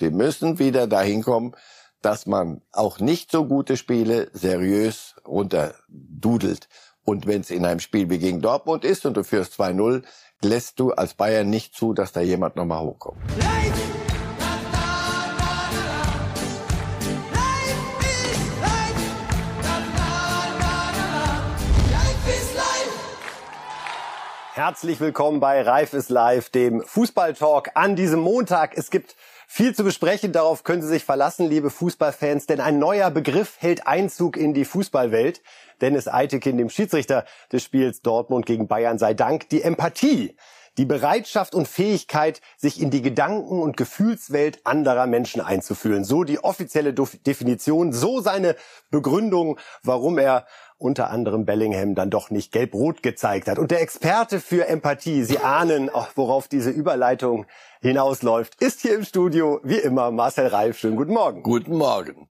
Sie müssen wieder dahin kommen, dass man auch nicht so gute Spiele seriös runterdudelt. Und wenn es in einem Spiel wie gegen Dortmund ist und du führst 2-0, lässt du als Bayern nicht zu, dass da jemand nochmal hochkommt. Herzlich willkommen bei Reif ist live, dem Fußballtalk an diesem Montag. Es gibt viel zu besprechen, darauf können Sie sich verlassen, liebe Fußballfans, denn ein neuer Begriff hält Einzug in die Fußballwelt. Dennis Eitekin, dem Schiedsrichter des Spiels Dortmund gegen Bayern, sei Dank die Empathie. Die Bereitschaft und Fähigkeit, sich in die Gedanken- und Gefühlswelt anderer Menschen einzufühlen. So die offizielle Definition, so seine Begründung, warum er unter anderem Bellingham dann doch nicht gelb-rot gezeigt hat. Und der Experte für Empathie, Sie ahnen, worauf diese Überleitung hinausläuft, ist hier im Studio, wie immer, Marcel Reif. Schönen guten Morgen. Guten Morgen.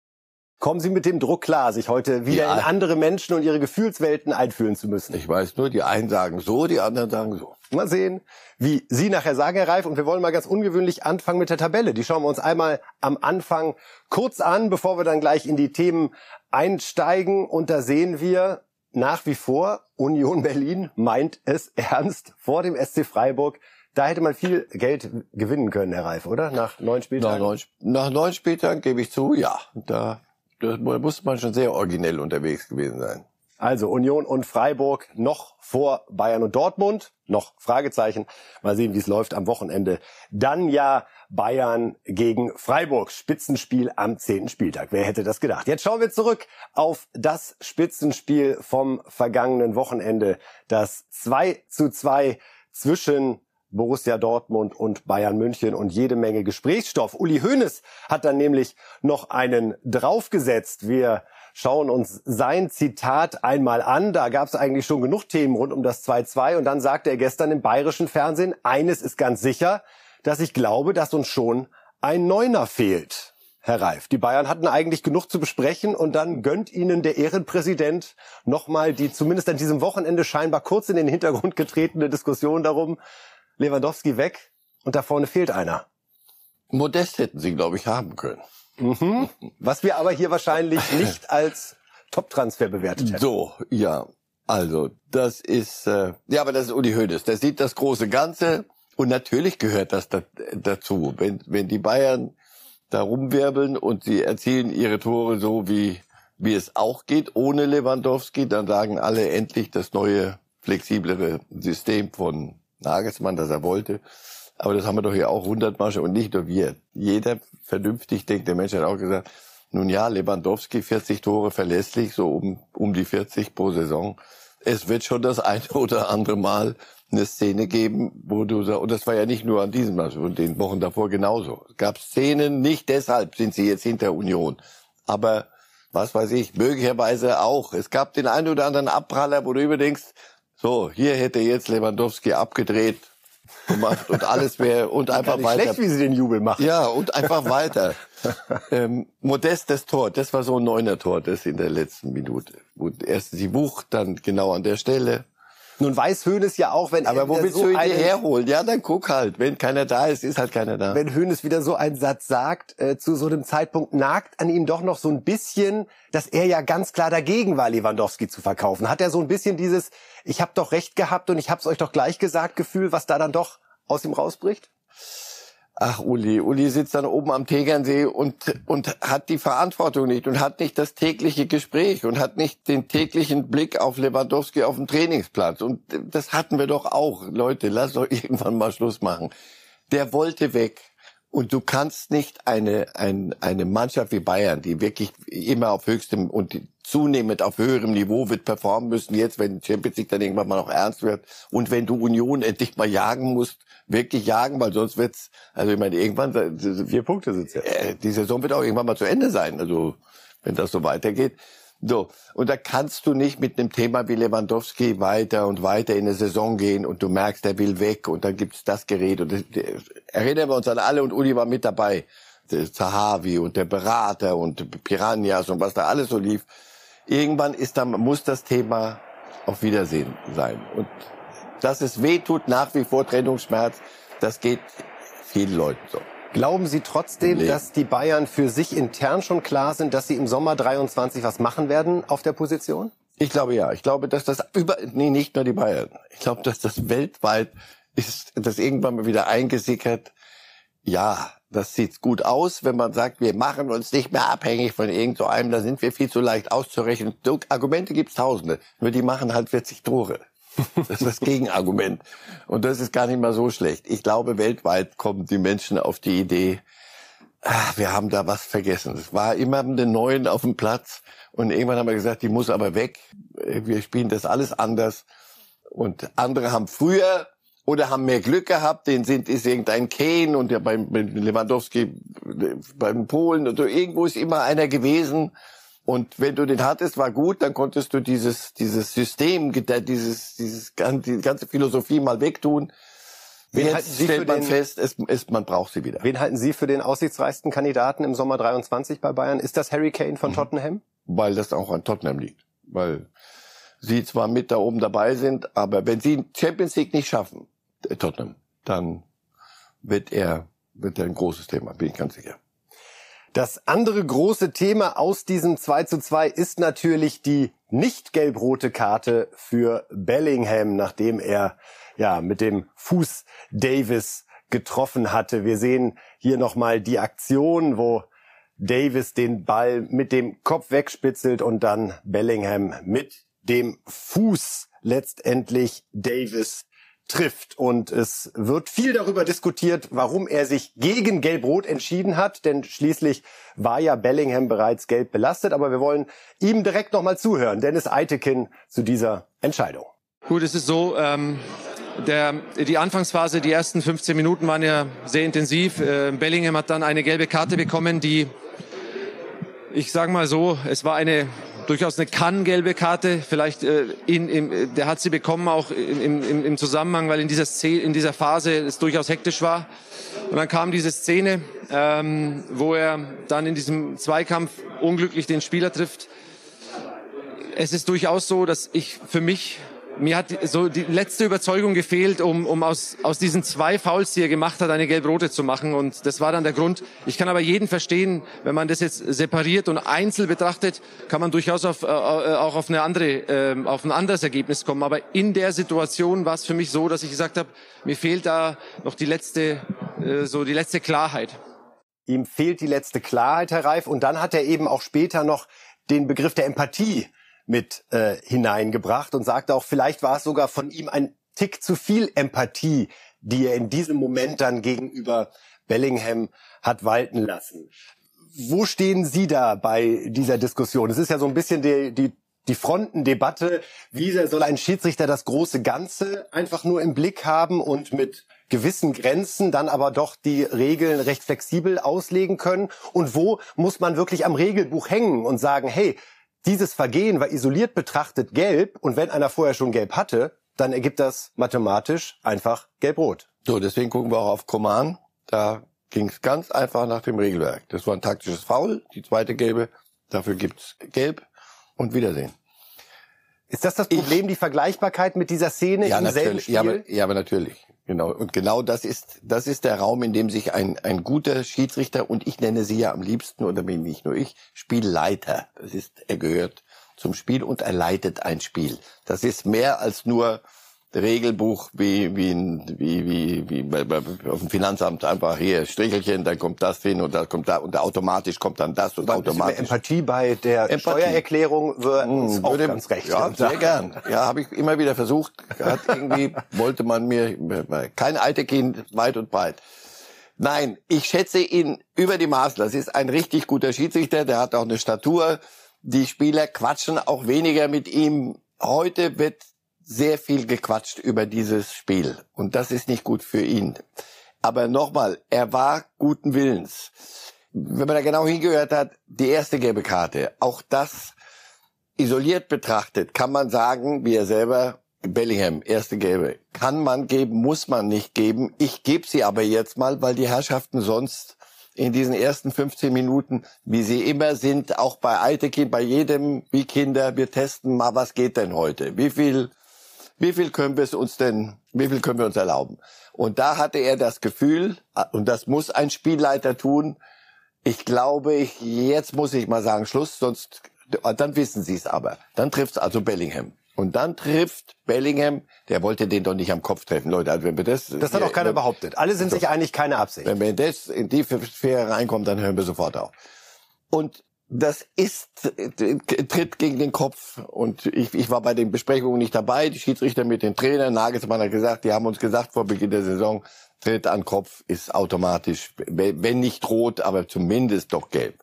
Kommen Sie mit dem Druck klar, sich heute wieder ja. in andere Menschen und ihre Gefühlswelten einfühlen zu müssen? Ich weiß nur, die einen sagen so, die anderen sagen so. Mal sehen, wie Sie nachher sagen, Herr Reif. Und wir wollen mal ganz ungewöhnlich anfangen mit der Tabelle. Die schauen wir uns einmal am Anfang kurz an, bevor wir dann gleich in die Themen einsteigen. Und da sehen wir nach wie vor, Union Berlin meint es ernst vor dem SC Freiburg. Da hätte man viel Geld gewinnen können, Herr Reif, oder? Nach neun Spieltagen? Nach neun, nach neun Spieltagen gebe ich zu, ja. Da, da muss man schon sehr originell unterwegs gewesen sein. Also Union und Freiburg noch vor Bayern und Dortmund. Noch Fragezeichen. Mal sehen, wie es läuft am Wochenende. Dann ja Bayern gegen Freiburg. Spitzenspiel am zehnten Spieltag. Wer hätte das gedacht? Jetzt schauen wir zurück auf das Spitzenspiel vom vergangenen Wochenende. Das 2 zu 2 zwischen Borussia Dortmund und Bayern München und jede Menge Gesprächsstoff. Uli Hoeneß hat dann nämlich noch einen draufgesetzt. Wir schauen uns sein Zitat einmal an. Da gab es eigentlich schon genug Themen rund um das 2-2 und dann sagte er gestern im bayerischen Fernsehen, eines ist ganz sicher, dass ich glaube, dass uns schon ein Neuner fehlt. Herr Reif, die Bayern hatten eigentlich genug zu besprechen und dann gönnt ihnen der Ehrenpräsident nochmal die zumindest an diesem Wochenende scheinbar kurz in den Hintergrund getretene Diskussion darum, Lewandowski weg und da vorne fehlt einer. Modest hätten sie, glaube ich, haben können. Mhm. Was wir aber hier wahrscheinlich nicht als Top-Transfer bewertet hätten. So, ja. Also, das ist, äh, ja, aber das ist Uli Hoeneß. Der sieht das große Ganze und natürlich gehört das da, dazu. Wenn, wenn die Bayern da rumwirbeln und sie erzielen ihre Tore so, wie, wie es auch geht, ohne Lewandowski, dann sagen alle endlich das neue, flexiblere System von Nagelsmann, das er wollte. Aber das haben wir doch hier auch hundertmal schon und nicht nur wir. Jeder vernünftig denkende Mensch hat auch gesagt, nun ja, Lewandowski 40 Tore verlässlich, so um, um die 40 pro Saison. Es wird schon das eine oder andere Mal eine Szene geben, wo du sagst, und das war ja nicht nur an diesem Mal, und den Wochen davor genauso. Es gab Szenen, nicht deshalb sind sie jetzt hinter Union. Aber was weiß ich, möglicherweise auch. Es gab den einen oder anderen Abpraller, wo du überdenkst, so, hier hätte jetzt Lewandowski abgedreht, gemacht und alles wäre und einfach nicht weiter. Schlecht, wie sie den Jubel machen. Ja, und einfach weiter. ähm, modestes Tor, das war so ein neuner Tor, das in der letzten Minute. Und erst die Wucht, dann genau an der Stelle. Nun weiß Hönes ja auch, wenn Aber wo willst so du ihn herholen? Ja, dann guck halt. Wenn keiner da ist, ist halt keiner da. Wenn Hönes wieder so einen Satz sagt, äh, zu so einem Zeitpunkt nagt an ihm doch noch so ein bisschen, dass er ja ganz klar dagegen war, Lewandowski zu verkaufen. Hat er so ein bisschen dieses, ich habe doch recht gehabt und ich hab's euch doch gleich gesagt, Gefühl, was da dann doch aus ihm rausbricht? Ach, Uli, Uli sitzt dann oben am Tegernsee und, und hat die Verantwortung nicht und hat nicht das tägliche Gespräch und hat nicht den täglichen Blick auf Lewandowski auf dem Trainingsplatz. Und das hatten wir doch auch. Leute, lass doch irgendwann mal Schluss machen. Der wollte weg. Und du kannst nicht eine, eine, eine Mannschaft wie Bayern, die wirklich immer auf höchstem und zunehmend auf höherem Niveau wird performen müssen, jetzt, wenn Champions League dann irgendwann mal noch ernst wird und wenn du Union endlich mal jagen musst, wirklich jagen, weil sonst wird's, also ich meine, irgendwann, vier Punkte sind's ja. Äh, die Saison wird auch irgendwann mal zu Ende sein, also wenn das so weitergeht. So, und da kannst du nicht mit einem Thema wie Lewandowski weiter und weiter in eine Saison gehen und du merkst, der will weg und dann gibt's das Gerät und das, erinnern wir uns an alle und Uli war mit dabei. Der Zahavi und der Berater und Piranhas und was da alles so lief. Irgendwann ist dann, muss das Thema auf Wiedersehen sein. Und dass es weh tut, nach wie vor Trennungsschmerz, das geht vielen Leuten so. Glauben Sie trotzdem, nee. dass die Bayern für sich intern schon klar sind, dass sie im Sommer 23 was machen werden auf der Position? Ich glaube ja. Ich glaube, dass das über, nee, nicht nur die Bayern. Ich glaube, dass das weltweit ist, das irgendwann mal wieder eingesickert. Ja, das sieht gut aus, wenn man sagt, wir machen uns nicht mehr abhängig von irgend so einem, da sind wir viel zu leicht auszurechnen. Argumente gibt's tausende, nur die machen halt 40 Tore. Das ist das Gegenargument. Und das ist gar nicht mal so schlecht. Ich glaube, weltweit kommen die Menschen auf die Idee, ach, wir haben da was vergessen. Es war immer einen Neuen auf dem Platz. Und irgendwann haben wir gesagt, die muss aber weg. Wir spielen das alles anders. Und andere haben früher oder haben mehr Glück gehabt, den sind ist irgendein Kane und ja beim, beim Lewandowski beim Polen so irgendwo ist immer einer gewesen und wenn du den hattest, war gut, dann konntest du dieses, dieses System, dieses, dieses, die ganze Philosophie mal wegtun. Wen Jetzt stellt man den, fest, es, es, man braucht sie wieder. Wen halten Sie für den aussichtsreichsten Kandidaten im Sommer 23 bei Bayern? Ist das Harry Kane von mhm. Tottenham? Weil das auch an Tottenham liegt. Weil sie zwar mit da oben dabei sind, aber wenn sie Champions League nicht schaffen, äh, Tottenham, dann wird er, wird er ein großes Thema, bin ich ganz sicher. Das andere große Thema aus diesem 2 zu 2 ist natürlich die nicht gelb-rote Karte für Bellingham, nachdem er ja mit dem Fuß Davis getroffen hatte. Wir sehen hier nochmal die Aktion, wo Davis den Ball mit dem Kopf wegspitzelt und dann Bellingham mit dem Fuß letztendlich Davis trifft. Und es wird viel darüber diskutiert, warum er sich gegen Gelb-Rot entschieden hat, denn schließlich war ja Bellingham bereits gelb belastet. Aber wir wollen ihm direkt nochmal zuhören, Dennis Eitekin zu dieser Entscheidung. Gut, es ist so, ähm, der, die Anfangsphase, die ersten 15 Minuten waren ja sehr intensiv. Äh, Bellingham hat dann eine gelbe Karte bekommen, die, ich sage mal so, es war eine durchaus eine kann-gelbe Karte. Vielleicht äh, in, in, der hat sie bekommen auch im, im, im Zusammenhang, weil in dieser, Szene, in dieser Phase es durchaus hektisch war. Und dann kam diese Szene, ähm, wo er dann in diesem Zweikampf unglücklich den Spieler trifft. Es ist durchaus so, dass ich für mich mir hat so die letzte Überzeugung gefehlt, um, um aus, aus diesen zwei Fouls, die er gemacht hat, eine gelb-rote zu machen. Und das war dann der Grund. Ich kann aber jeden verstehen, wenn man das jetzt separiert und einzeln betrachtet, kann man durchaus auf, äh, auch auf, eine andere, äh, auf ein anderes Ergebnis kommen. Aber in der Situation war es für mich so, dass ich gesagt habe, mir fehlt da noch die letzte, äh, so die letzte Klarheit. Ihm fehlt die letzte Klarheit, Herr Reif. Und dann hat er eben auch später noch den Begriff der Empathie mit äh, hineingebracht und sagte auch, vielleicht war es sogar von ihm ein Tick zu viel Empathie, die er in diesem Moment dann gegenüber Bellingham hat walten lassen. Wo stehen Sie da bei dieser Diskussion? Es ist ja so ein bisschen die, die, die Frontendebatte. Wie soll ein Schiedsrichter das große Ganze einfach nur im Blick haben und mit gewissen Grenzen dann aber doch die Regeln recht flexibel auslegen können? Und wo muss man wirklich am Regelbuch hängen und sagen, hey, dieses Vergehen war isoliert betrachtet gelb und wenn einer vorher schon gelb hatte, dann ergibt das mathematisch einfach gelb-rot. So, deswegen gucken wir auch auf Command. Da ging es ganz einfach nach dem Regelwerk. Das war ein taktisches Foul, die zweite gelbe. Dafür gibt's gelb und Wiedersehen. Ist das das Problem, ich, die Vergleichbarkeit mit dieser Szene ja, im natürlich, selben Spiel? Ja aber, ja, aber natürlich. Genau. Und genau das ist, das ist der Raum, in dem sich ein, ein guter Schiedsrichter, und ich nenne sie ja am liebsten, oder bin nicht nur ich, Spielleiter. Das ist, er gehört zum Spiel und er leitet ein Spiel. Das ist mehr als nur Regelbuch wie wie wie wie, wie bei, bei, auf dem Finanzamt einfach hier Strichelchen, dann kommt das hin und da kommt da und automatisch kommt dann das und automatisch. Empathie bei der Empathie. Steuererklärung würde hm, auch würde, ganz recht. Ja, sehr gern. Ja, habe ich immer wieder versucht. Hat irgendwie wollte man mir kein alte Kind weit und breit. Nein, ich schätze ihn über die Maßen. Das ist ein richtig guter Schiedsrichter. Der hat auch eine Statur. Die Spieler quatschen auch weniger mit ihm. Heute wird sehr viel gequatscht über dieses Spiel und das ist nicht gut für ihn. Aber nochmal, er war guten Willens. Wenn man da genau hingehört hat, die erste gelbe Karte, auch das isoliert betrachtet, kann man sagen, wie er selber, Bellingham, erste gelbe, kann man geben, muss man nicht geben. Ich gebe sie aber jetzt mal, weil die Herrschaften sonst in diesen ersten 15 Minuten, wie sie immer sind, auch bei Eitekin, bei jedem, wie Kinder, wir testen mal, was geht denn heute? Wie viel wie viel können wir es uns denn, wie viel können wir uns erlauben? Und da hatte er das Gefühl, und das muss ein Spielleiter tun, ich glaube, ich, jetzt muss ich mal sagen, Schluss, sonst, dann wissen Sie es aber. Dann trifft es also Bellingham. Und dann trifft Bellingham, der wollte den doch nicht am Kopf treffen, Leute. Also wenn wir das, das hat auch keiner behauptet. Alle sind sich einig, keine Absicht. Wenn wir das in die Sphäre reinkommt, dann hören wir sofort auf. Und das ist tritt gegen den Kopf und ich, ich war bei den Besprechungen nicht dabei. Die Schiedsrichter mit den Trainern, Nagelsmann hat gesagt, die haben uns gesagt vor Beginn der Saison, Tritt an Kopf ist automatisch, wenn nicht rot, aber zumindest doch gelb.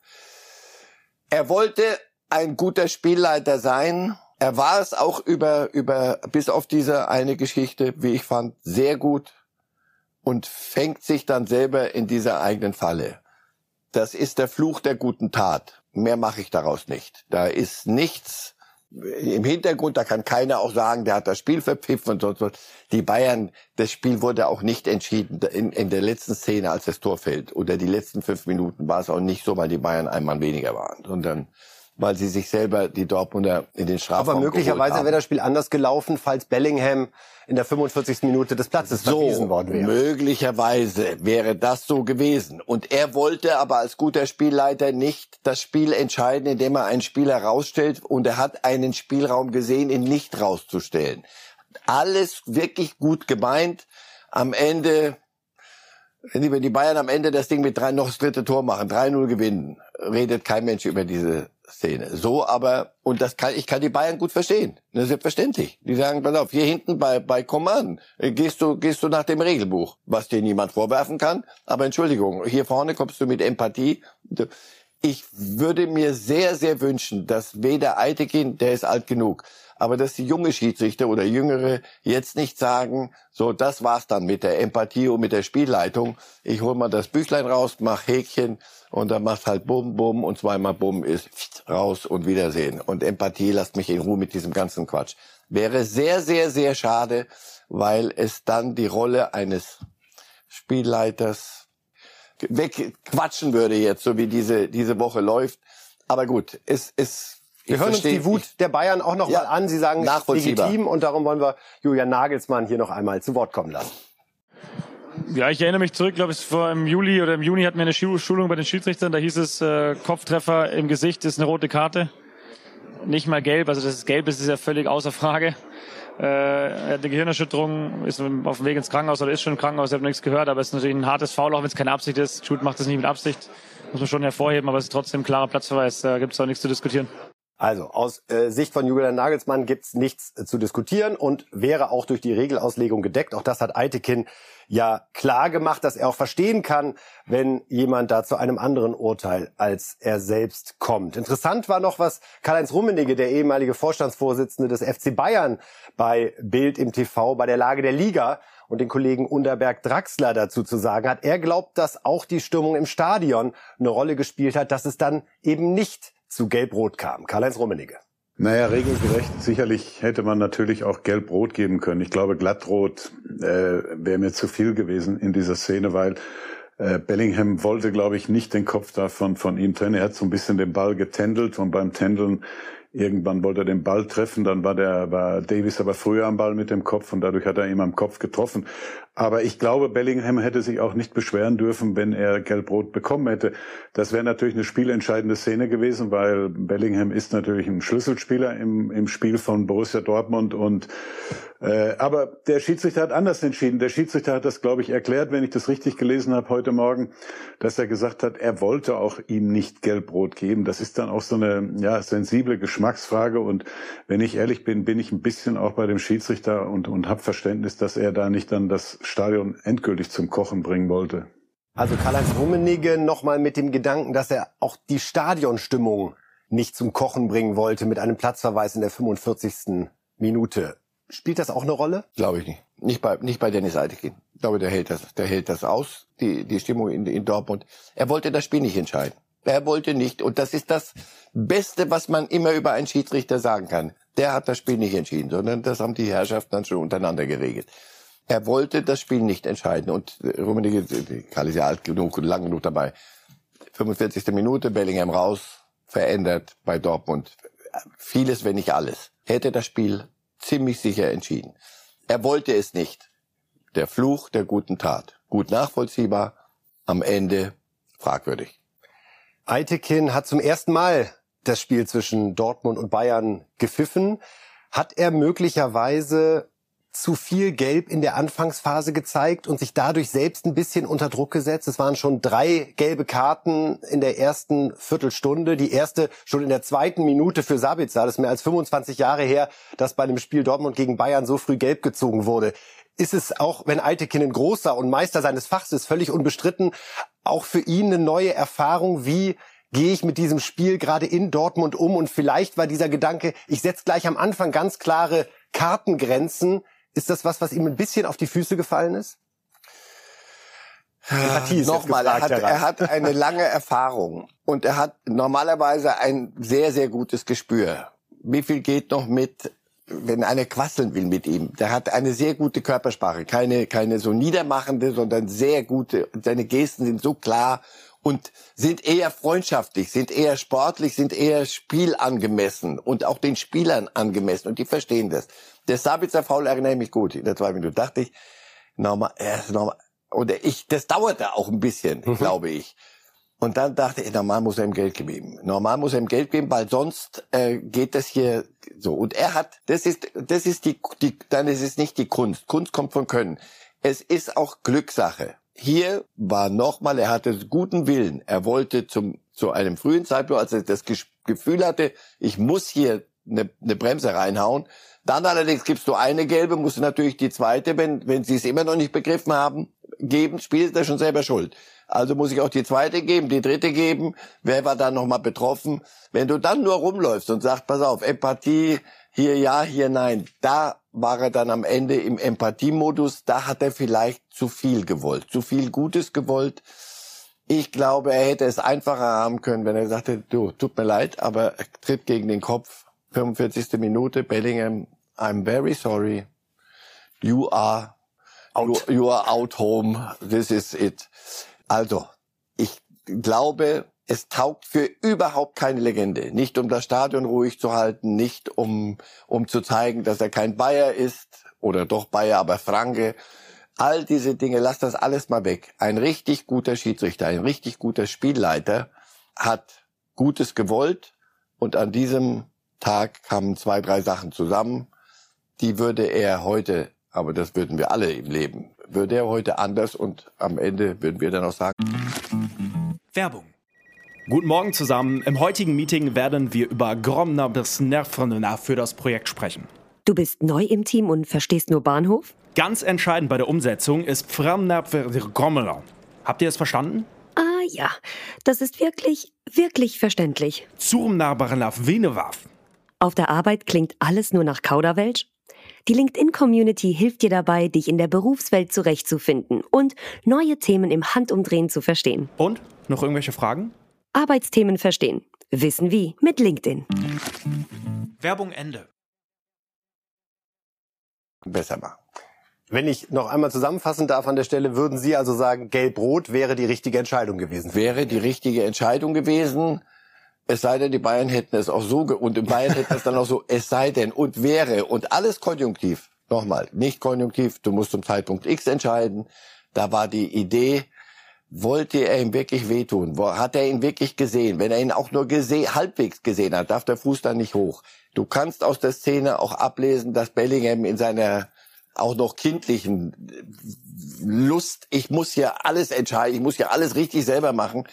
Er wollte ein guter Spielleiter sein. Er war es auch über über bis auf diese eine Geschichte, wie ich fand, sehr gut und fängt sich dann selber in dieser eigenen Falle. Das ist der Fluch der guten Tat. Mehr mache ich daraus nicht. Da ist nichts im Hintergrund, da kann keiner auch sagen, der hat das Spiel verpfiffen und sonst was. Die Bayern, das Spiel wurde auch nicht entschieden in, in der letzten Szene, als das Tor fällt. Oder die letzten fünf Minuten war es auch nicht so, weil die Bayern einmal weniger waren, sondern weil sie sich selber die Dortmunder in den Strafraum Aber möglicherweise wäre das Spiel anders gelaufen, falls Bellingham in der 45. Minute des Platzes so, verwiesen worden wäre. Möglicherweise wäre das so gewesen. Und er wollte aber als guter Spielleiter nicht das Spiel entscheiden, indem er einen Spieler rausstellt und er hat einen Spielraum gesehen, ihn nicht rauszustellen. Alles wirklich gut gemeint. Am Ende wenn die Bayern am Ende das Ding mit drei noch das dritte Tor machen, 3-0 gewinnen, redet kein Mensch über diese Szene. So aber, und das kann, ich kann die Bayern gut verstehen. Das ist selbstverständlich. Die sagen, pass auf, hier hinten bei, bei Command äh, gehst du, gehst du nach dem Regelbuch, was dir niemand vorwerfen kann. Aber Entschuldigung, hier vorne kommst du mit Empathie. Ich würde mir sehr, sehr wünschen, dass weder Eitekin, der ist alt genug, aber dass die junge Schiedsrichter oder Jüngere jetzt nicht sagen, so, das war's dann mit der Empathie und mit der Spielleitung. Ich hol mal das Büchlein raus, mach Häkchen und dann macht halt Bum, Bum und zweimal Bum ist raus und Wiedersehen. Und Empathie lasst mich in Ruhe mit diesem ganzen Quatsch. Wäre sehr, sehr, sehr schade, weil es dann die Rolle eines Spielleiters wegquatschen würde jetzt, so wie diese, diese Woche läuft. Aber gut, es, es, wir hören uns die Wut der Bayern auch noch ja, mal an. Sie sagen, legitim und darum wollen wir Julian Nagelsmann hier noch einmal zu Wort kommen lassen. Ja, ich erinnere mich zurück, glaube ich, vor im Juli oder im Juni hatten wir eine Schulung bei den Schiedsrichtern. Da hieß es, äh, Kopftreffer im Gesicht ist eine rote Karte. Nicht mal gelb, also das ist gelb ist, ja völlig außer Frage. Äh, er hat eine Gehirnerschütterung, ist auf dem Weg ins Krankenhaus oder ist schon im Krankenhaus, ich habe nichts gehört, aber es ist natürlich ein hartes Foul, auch wenn es keine Absicht ist. Schuld macht das nicht mit Absicht, muss man schon hervorheben, aber es ist trotzdem ein klarer Platzverweis, da gibt es auch nichts zu diskutieren. Also aus äh, Sicht von Julian Nagelsmann gibt's nichts äh, zu diskutieren und wäre auch durch die Regelauslegung gedeckt. Auch das hat Eitekin ja klar gemacht, dass er auch verstehen kann, wenn jemand da zu einem anderen Urteil als er selbst kommt. Interessant war noch, was Karl-Heinz Rummenigge, der ehemalige Vorstandsvorsitzende des FC Bayern, bei Bild im TV bei der Lage der Liga und den Kollegen Unterberg Draxler dazu zu sagen hat. Er glaubt, dass auch die Stimmung im Stadion eine Rolle gespielt hat, dass es dann eben nicht zu Gelb-Rot kam. Karl-Heinz Rummenigge. Naja, regelgerecht. Sicherlich hätte man natürlich auch Gelb-Rot geben können. Ich glaube, Glattrot äh, wäre mir zu viel gewesen in dieser Szene, weil äh, Bellingham wollte, glaube ich, nicht den Kopf davon von ihm trennen. Er hat so ein bisschen den Ball getändelt und beim Tändeln Irgendwann wollte er den Ball treffen, dann war der war Davis aber früher am Ball mit dem Kopf und dadurch hat er ihm am Kopf getroffen. Aber ich glaube, Bellingham hätte sich auch nicht beschweren dürfen, wenn er Gelb-Rot bekommen hätte. Das wäre natürlich eine spielentscheidende Szene gewesen, weil Bellingham ist natürlich ein Schlüsselspieler im, im Spiel von Borussia Dortmund und äh, aber der Schiedsrichter hat anders entschieden. Der Schiedsrichter hat das, glaube ich, erklärt, wenn ich das richtig gelesen habe heute Morgen, dass er gesagt hat, er wollte auch ihm nicht Gelb-Rot geben. Das ist dann auch so eine ja, sensible Geschmacksfrage. Und wenn ich ehrlich bin, bin ich ein bisschen auch bei dem Schiedsrichter und, und habe Verständnis, dass er da nicht dann das Stadion endgültig zum Kochen bringen wollte. Also Karl-Heinz Rummenigge nochmal mit dem Gedanken, dass er auch die Stadionstimmung nicht zum Kochen bringen wollte mit einem Platzverweis in der 45. Minute. Spielt das auch eine Rolle? Glaube ich nicht. Nicht bei, nicht bei Dennis Eitekin. Ich glaube, der hält das, der hält das aus, die, die Stimmung in, in Dortmund. Er wollte das Spiel nicht entscheiden. Er wollte nicht. Und das ist das Beste, was man immer über einen Schiedsrichter sagen kann. Der hat das Spiel nicht entschieden, sondern das haben die Herrschaften dann schon untereinander geregelt. Er wollte das Spiel nicht entscheiden. Und Rummenigge, Karl ist ja alt genug und lang genug dabei. 45. Minute, Bellingham raus, verändert bei Dortmund. Vieles, wenn nicht alles. Hätte das Spiel ziemlich sicher entschieden. Er wollte es nicht. Der Fluch der guten Tat. Gut nachvollziehbar, am Ende fragwürdig. Eitekin hat zum ersten Mal das Spiel zwischen Dortmund und Bayern gepfiffen. Hat er möglicherweise zu viel Gelb in der Anfangsphase gezeigt und sich dadurch selbst ein bisschen unter Druck gesetzt. Es waren schon drei gelbe Karten in der ersten Viertelstunde. Die erste schon in der zweiten Minute für Sabitzer. Das ist mehr als 25 Jahre her, dass bei einem Spiel Dortmund gegen Bayern so früh gelb gezogen wurde. Ist es auch, wenn Eitekin ein großer und Meister seines Fachs ist, völlig unbestritten, auch für ihn eine neue Erfahrung, wie gehe ich mit diesem Spiel gerade in Dortmund um? Und vielleicht war dieser Gedanke, ich setze gleich am Anfang ganz klare Kartengrenzen, ist das was, was ihm ein bisschen auf die Füße gefallen ist? ist Nochmal, er hat, er hat eine lange Erfahrung und er hat normalerweise ein sehr, sehr gutes Gespür. Wie viel geht noch mit, wenn einer quasseln will mit ihm? Der hat eine sehr gute Körpersprache, keine, keine so niedermachende, sondern sehr gute. Seine Gesten sind so klar und sind eher freundschaftlich, sind eher sportlich, sind eher spielangemessen und auch den Spielern angemessen und die verstehen das. Der Sabitzer Foul erinnere ich mich gut. In der zweiten Minute dachte ich, nochmal, erst nochmal, oder ich, das dauerte auch ein bisschen, mhm. glaube ich. Und dann dachte ich, normal muss er ihm Geld geben. Normal muss er ihm Geld geben, weil sonst äh, geht das hier so. Und er hat, das ist, das ist die, die, dann ist es nicht die Kunst. Kunst kommt von Können. Es ist auch Glückssache. Hier war nochmal, er hatte guten Willen. Er wollte zum, zu einem frühen Zeitpunkt, als er das Gefühl hatte, ich muss hier eine, eine Bremse reinhauen, dann allerdings gibst du eine gelbe, musst du natürlich die zweite, wenn, wenn sie es immer noch nicht begriffen haben, geben, spielt er schon selber schuld. Also muss ich auch die zweite geben, die dritte geben. Wer war dann nochmal betroffen? Wenn du dann nur rumläufst und sagst, pass auf, Empathie, hier ja, hier nein, da war er dann am Ende im Empathiemodus, da hat er vielleicht zu viel gewollt, zu viel Gutes gewollt. Ich glaube, er hätte es einfacher haben können, wenn er sagte, du, tut mir leid, aber er tritt gegen den Kopf, 45. Minute, Bellingham, I'm very sorry. You are out. You, you are out home. This is it. Also, ich glaube, es taugt für überhaupt keine Legende. Nicht um das Stadion ruhig zu halten, nicht um, um zu zeigen, dass er kein Bayer ist oder doch Bayer, aber Franke. All diese Dinge, lass das alles mal weg. Ein richtig guter Schiedsrichter, ein richtig guter Spielleiter hat Gutes gewollt und an diesem Tag kamen zwei, drei Sachen zusammen. Die würde er heute, aber das würden wir alle im Leben, würde er heute anders und am Ende würden wir dann auch sagen. Werbung. Guten Morgen zusammen. Im heutigen Meeting werden wir über Gromner bis Nervrenner für das Projekt sprechen. Du bist neu im Team und verstehst nur Bahnhof? Ganz entscheidend bei der Umsetzung ist Gromner. Habt ihr es verstanden? Ah ja, das ist wirklich, wirklich verständlich. Zurmnabarnaf Venewaf. Auf der Arbeit klingt alles nur nach Kauderwelsch? Die LinkedIn-Community hilft dir dabei, dich in der Berufswelt zurechtzufinden und neue Themen im Handumdrehen zu verstehen. Und? Noch irgendwelche Fragen? Arbeitsthemen verstehen. Wissen wie mit LinkedIn. Werbung Ende. Besser machen. Wenn ich noch einmal zusammenfassen darf an der Stelle, würden Sie also sagen, Gelb-Rot wäre die richtige Entscheidung gewesen? Wäre die richtige Entscheidung gewesen. Es sei denn, die Bayern hätten es auch so, und in Bayern hätten es dann auch so, es sei denn und wäre und alles konjunktiv. Nochmal, nicht konjunktiv, du musst zum Zeitpunkt X entscheiden. Da war die Idee, wollte er ihm wirklich wehtun? Hat er ihn wirklich gesehen? Wenn er ihn auch nur gesehen, halbwegs gesehen hat, darf der Fuß dann nicht hoch. Du kannst aus der Szene auch ablesen, dass Bellingham in seiner auch noch kindlichen Lust, ich muss hier alles entscheiden, ich muss hier alles richtig selber machen,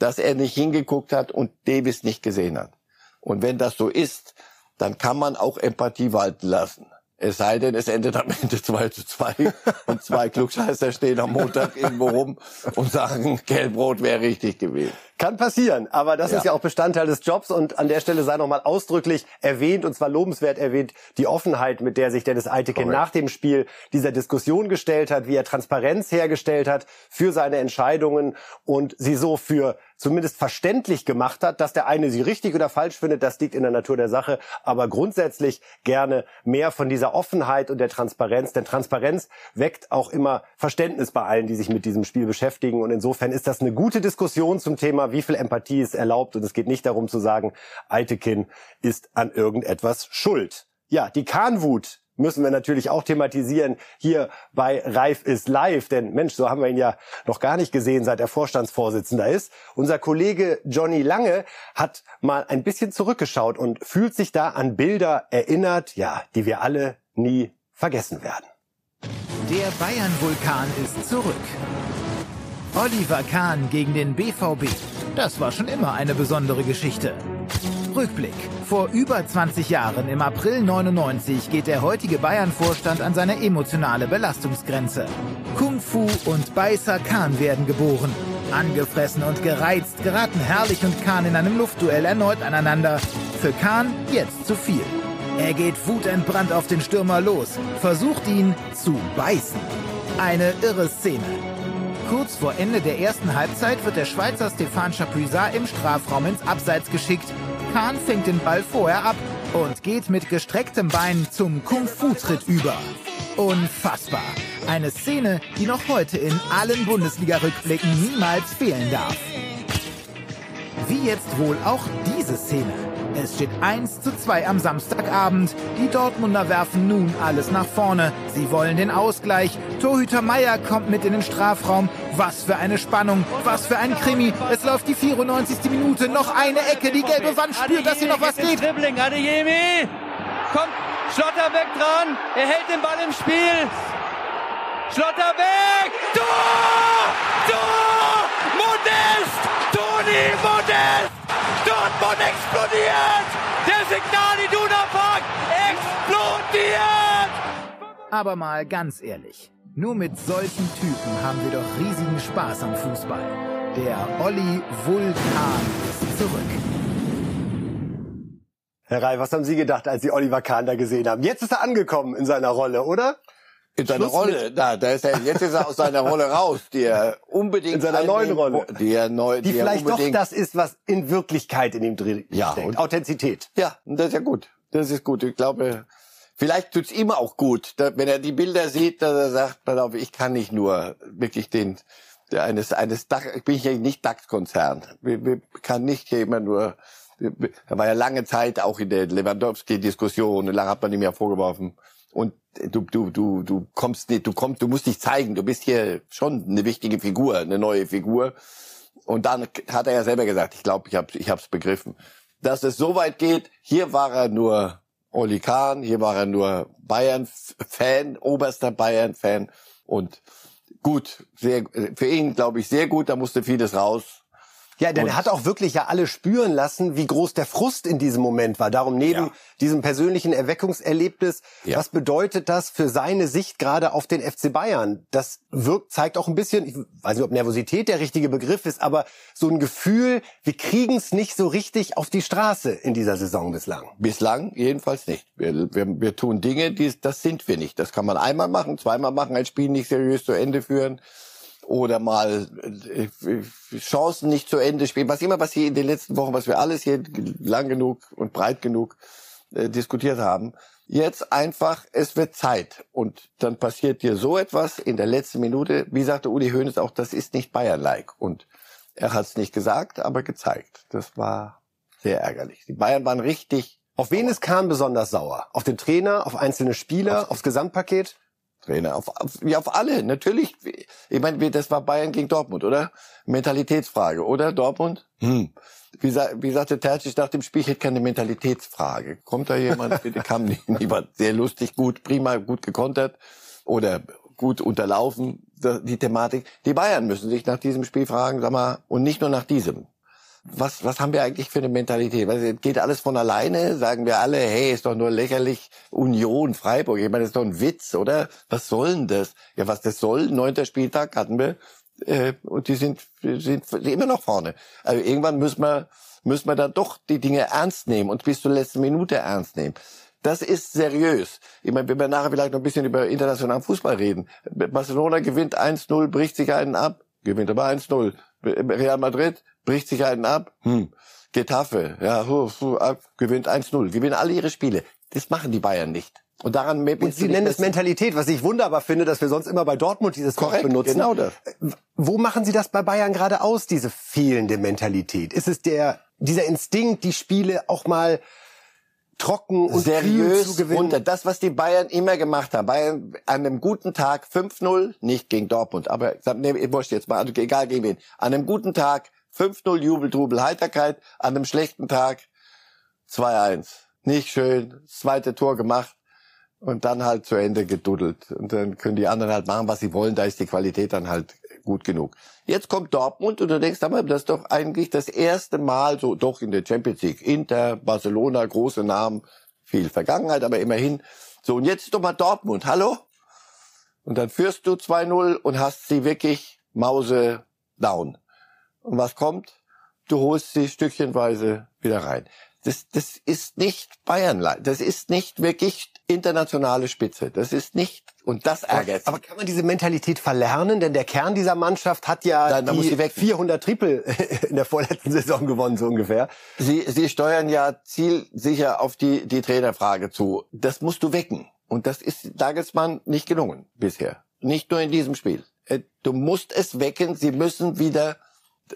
dass er nicht hingeguckt hat und Davis nicht gesehen hat. Und wenn das so ist, dann kann man auch Empathie walten lassen. Es sei denn, es endet am Ende 2 zu 2 und zwei Klugscheißer stehen am Montag irgendwo rum und sagen, Gelbrot wäre richtig gewesen. Kann passieren, aber das ja. ist ja auch Bestandteil des Jobs und an der Stelle sei nochmal ausdrücklich erwähnt und zwar lobenswert erwähnt, die Offenheit, mit der sich Dennis Eiteke nach dem Spiel dieser Diskussion gestellt hat, wie er Transparenz hergestellt hat für seine Entscheidungen und sie so für zumindest verständlich gemacht hat, dass der eine sie richtig oder falsch findet, das liegt in der Natur der Sache, aber grundsätzlich gerne mehr von dieser Offenheit und der Transparenz, denn Transparenz weckt auch immer Verständnis bei allen, die sich mit diesem Spiel beschäftigen. Und insofern ist das eine gute Diskussion zum Thema, wie viel Empathie ist erlaubt. Und es geht nicht darum zu sagen, Eitekin ist an irgendetwas schuld. Ja, die Kahnwut müssen wir natürlich auch thematisieren hier bei Reif ist live. Denn Mensch, so haben wir ihn ja noch gar nicht gesehen, seit er Vorstandsvorsitzender ist. Unser Kollege Johnny Lange hat mal ein bisschen zurückgeschaut und fühlt sich da an Bilder erinnert, ja, die wir alle nie vergessen werden. Der Bayern-Vulkan ist zurück. Oliver Kahn gegen den BVB. Das war schon immer eine besondere Geschichte. Rückblick. Vor über 20 Jahren, im April 99, geht der heutige Bayern-Vorstand an seine emotionale Belastungsgrenze. Kung Fu und Beißer Kahn werden geboren. Angefressen und gereizt geraten Herrlich und Kahn in einem Luftduell erneut aneinander. Für Kahn jetzt zu viel. Er geht wutentbrannt auf den Stürmer los, versucht ihn zu beißen. Eine irre Szene. Kurz vor Ende der ersten Halbzeit wird der Schweizer Stéphane Chapuisat im Strafraum ins Abseits geschickt. Kahn fängt den Ball vorher ab und geht mit gestrecktem Bein zum Kung-Fu-Tritt über. Unfassbar. Eine Szene, die noch heute in allen Bundesliga-Rückblicken niemals fehlen darf. Wie jetzt wohl auch diese Szene. Es steht 1 zu 2 am Samstagabend. Die Dortmunder werfen nun alles nach vorne. Sie wollen den Ausgleich. Torhüter Meier kommt mit in den Strafraum. Was für eine Spannung, was für ein Krimi. Es läuft die 94. Minute. Noch eine Ecke. Die gelbe Wand spürt, dass hier noch was geht. Dribbling, Adeyemi. Kommt Schlotterbeck dran. Er hält den Ball im Spiel. Schlotterbeck. Tor! Tor! Modest! Toni Modest! Dortmund explodiert! Der Signal Iduna Park explodiert! Aber mal ganz ehrlich, nur mit solchen Typen haben wir doch riesigen Spaß am Fußball. Der Olli Vulkan ist zurück. Herr Rai, was haben Sie gedacht, als Sie Oliver Kahn da gesehen haben? Jetzt ist er angekommen in seiner Rolle, oder? In seiner Rolle, da, da ist er, jetzt ist er aus seiner Rolle raus, die er unbedingt In seiner neuen Rolle. die er neu, Die die, vielleicht doch das ist, was in Wirklichkeit in ihm drin Ja, steckt. und- Authentizität. Ja, das ist ja gut. Das ist gut. Ich glaube, vielleicht tut's ihm auch gut, da, wenn er die Bilder sieht, dass er sagt, pass auf, ich kann nicht nur wirklich den, der eines, eines Dach, ich bin ja nicht DAX-Konzern. Wir kann nicht immer nur, er war ja lange Zeit auch in der Lewandowski-Diskussion, lange hat man ihm ja vorgeworfen. Und du, du, du, du kommst nicht, du kommst, du musst dich zeigen, du bist hier schon eine wichtige Figur, eine neue Figur. Und dann hat er ja selber gesagt, ich glaube, ich habe ich hab's begriffen, dass es so weit geht. Hier war er nur Oli Kahn, hier war er nur Bayern-Fan, oberster Bayern-Fan. Und gut, sehr, für ihn glaube ich sehr gut, da musste vieles raus. Ja, denn Und- er hat auch wirklich ja alle spüren lassen, wie groß der Frust in diesem Moment war. Darum neben Ja. diesem persönlichen Erweckungserlebnis, Ja. was bedeutet das für seine Sicht gerade auf den FC Bayern? Das wirkt, zeigt auch ein bisschen, ich weiß nicht, ob Nervosität der richtige Begriff ist, aber so ein Gefühl, wir kriegen es nicht so richtig auf die Straße in dieser Saison bislang. Bislang jedenfalls nicht. Wir, wir, wir tun Dinge, die, das sind wir nicht. Das kann man einmal machen, zweimal machen, ein Spiel nicht seriös zu Ende führen oder mal äh, Chancen nicht zu Ende spielen. Was immer, was hier in den letzten Wochen, was wir alles hier lang genug und breit genug äh, diskutiert haben. Jetzt einfach, es wird Zeit. Und dann passiert dir so etwas in der letzten Minute. Wie sagte Uli Hoeneß auch, das ist nicht Bayern-like. Und er hat es nicht gesagt, aber gezeigt. Das war sehr ärgerlich. Die Bayern waren richtig Auf wen ist Kahn besonders sauer? Auf den Trainer, auf einzelne Spieler, aufs Gesamtpaket? Trainer, auf, auf, ja, auf alle, natürlich. Ich meine, das war Bayern gegen Dortmund, oder? Mentalitätsfrage, oder? Dortmund? Hm. Wie, sa wie sagte Terzic nach dem Spiel, ich hätte keine Mentalitätsfrage. Kommt da jemand? Bitte kam nie- niemand. Sehr lustig, gut, prima, gut gekontert oder gut unterlaufen, die Thematik. Die Bayern müssen sich nach diesem Spiel fragen, sag mal, und nicht nur nach diesem. Was, was haben wir eigentlich für eine Mentalität? Was, geht alles von alleine? Sagen wir alle, hey, ist doch nur lächerlich Union, Freiburg. Ich meine, ist doch ein Witz, oder? Was soll denn das? Ja, was das soll, neunter Spieltag hatten wir. Äh, und die sind, sind immer noch vorne. Also irgendwann müssen wir, müssen wir dann doch die Dinge ernst nehmen und bis zur letzten Minute ernst nehmen. Das ist seriös. Ich meine, wenn wir nachher vielleicht noch ein bisschen über internationalen Fußball reden. Barcelona gewinnt 1-0, bricht sich einen ab, gewinnt aber 1-0. Real Madrid bricht sich einen ab, hm. Getafe, ja, hu, hu, ab, gewinnt 1-0. Gewinnen alle ihre Spiele. Das machen die Bayern nicht. Und daran Und Sie nennen es Mentalität, was ich wunderbar finde, dass wir sonst immer bei Dortmund dieses Wort Korrekt, benutzen. genau das. Wo machen Sie das bei Bayern gerade aus, diese fehlende Mentalität? Ist es der, dieser Instinkt, die Spiele auch mal trocken und seriös zu gewinnen. runter. Das, was die Bayern immer gemacht haben. Bayern an einem guten Tag 5-0, nicht gegen Dortmund, aber nee, wurscht jetzt mal, also egal gegen wen. An einem guten Tag 5-0 Jubel, Trubel, Heiterkeit. An einem schlechten Tag 2-1. Nicht schön. Zweite Tor gemacht und dann halt zu Ende geduddelt. Und dann können die anderen halt machen, was sie wollen. Da ist die Qualität dann halt gut genug. Jetzt kommt Dortmund und du denkst, aber das ist doch eigentlich das erste Mal so, doch in der Champions League. Inter, Barcelona, große Namen, viel Vergangenheit, aber immerhin. So, und jetzt ist doch mal Dortmund. Hallo? Und dann führst du 2-0 und hast sie wirklich Mause down. Und was kommt? Du holst sie stückchenweise wieder rein. Das, das ist nicht Bayern, das ist nicht wirklich internationale Spitze. Das ist nicht, und das ärgert. Aber, aber kann man diese Mentalität verlernen? Denn der Kern dieser Mannschaft hat ja Nein, die 400 Triple in der vorletzten Saison gewonnen, so ungefähr. Sie, Sie steuern ja zielsicher auf die, die Trainerfrage zu. Das musst du wecken. Und das ist Dagelsmann nicht gelungen bisher. Nicht nur in diesem Spiel. Äh, du musst es wecken. Sie müssen wieder,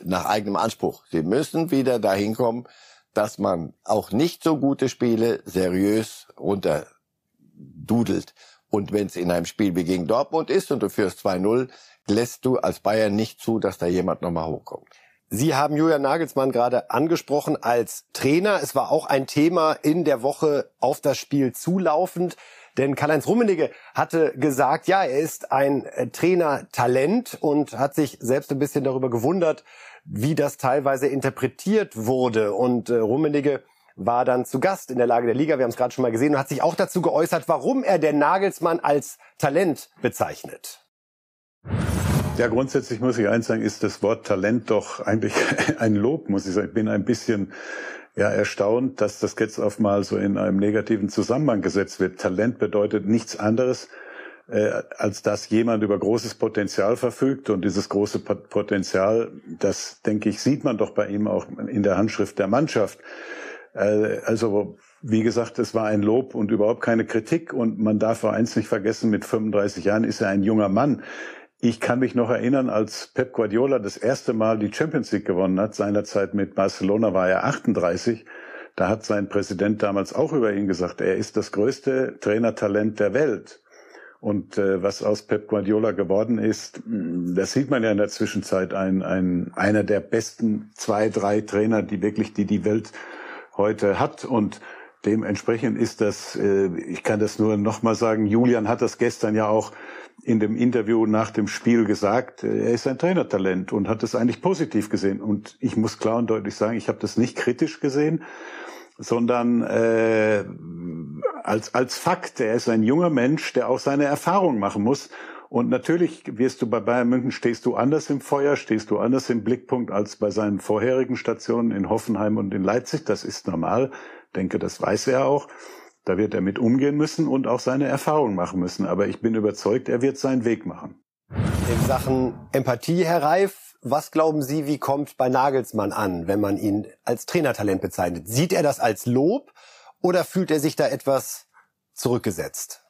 nach eigenem Anspruch, Sie müssen wieder dahin kommen, dass man auch nicht so gute Spiele seriös runterdudelt. Und wenn es in einem Spiel wie gegen Dortmund ist und du führst 2-0, lässt du als Bayern nicht zu, dass da jemand nochmal hochkommt. Sie haben Julian Nagelsmann gerade angesprochen als Trainer. Es war auch ein Thema in der Woche auf das Spiel zulaufend. Denn Karl-Heinz Rummenigge hatte gesagt, ja, er ist ein äh, Trainer-Talent und hat sich selbst ein bisschen darüber gewundert, wie das teilweise interpretiert wurde. Und äh, Rummenigge war dann zu Gast in der Lage der Liga, wir haben es gerade schon mal gesehen, und hat sich auch dazu geäußert, warum er den Nagelsmann als Talent bezeichnet. Ja, grundsätzlich muss ich eins sagen, ist das Wort Talent doch eigentlich ein Lob, muss ich sagen. Ich bin ein bisschen ja, erstaunt, dass das jetzt auf mal so in einem negativen Zusammenhang gesetzt wird. Talent bedeutet nichts anderes, äh, als dass jemand über großes Potenzial verfügt. Und dieses große Potenzial, das denke ich, sieht man doch bei ihm auch in der Handschrift der Mannschaft. Äh, also, wie gesagt, es war ein Lob und überhaupt keine Kritik. Und man darf auch eins nicht vergessen, mit 35 Jahren ist er ein junger Mann. Ich kann mich noch erinnern, als Pep Guardiola das erste Mal die Champions League gewonnen hat, seinerzeit mit Barcelona war er 38. Da hat sein Präsident damals auch über ihn gesagt, er ist das größte Trainertalent der Welt. Und äh, was aus Pep Guardiola geworden ist, hm, das sieht man ja in der Zwischenzeit, ein, ein, einer der besten zwei, drei Trainer, die wirklich die, die Welt heute hat. Und dementsprechend ist das, äh, ich kann das nur nochmal sagen, Julian hat das gestern ja auch in dem Interview nach dem Spiel gesagt, äh, er ist ein Trainertalent und hat das eigentlich positiv gesehen. Und ich muss klar und deutlich sagen, ich habe das nicht kritisch gesehen, sondern äh, als, als Fakt. Er ist ein junger Mensch, der auch seine Erfahrung machen muss. Und natürlich wirst du bei Bayern München, stehst du anders im Feuer, stehst du anders im Blickpunkt als bei seinen vorherigen Stationen in Hoffenheim und in Leipzig. Das ist normal. Ich denke, das weiß er auch. Da wird er mit umgehen müssen und auch seine Erfahrung machen müssen. Aber ich bin überzeugt, er wird seinen Weg machen. In Sachen Empathie, Herr Reif, was glauben Sie, wie kommt bei Nagelsmann an, wenn man ihn als Trainertalent bezeichnet? Sieht er das als Lob oder fühlt er sich da etwas zurückgesetzt?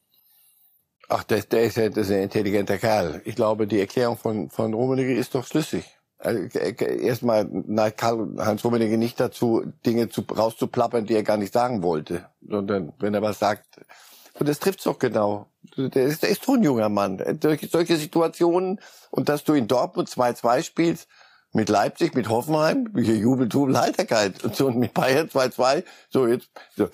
Ach, der, der ist ja das ist ein intelligenter Kerl. Ich glaube, die Erklärung von, von Rummenigge ist doch schlüssig. Also, erstmal neigt Karl-Heinz Rummenigge nicht dazu, Dinge zu, rauszuplappern, die er gar nicht sagen wollte, sondern wenn er was sagt. Und das trifft's doch genau. Der ist, der ist so ein junger Mann. Durch solche Situationen und dass du in Dortmund 2-2 spielst, mit Leipzig, mit Hoffenheim, hier Jubel, Jubel, Heiterkeit und so und mit Bayern 2-2, so jetzt, so.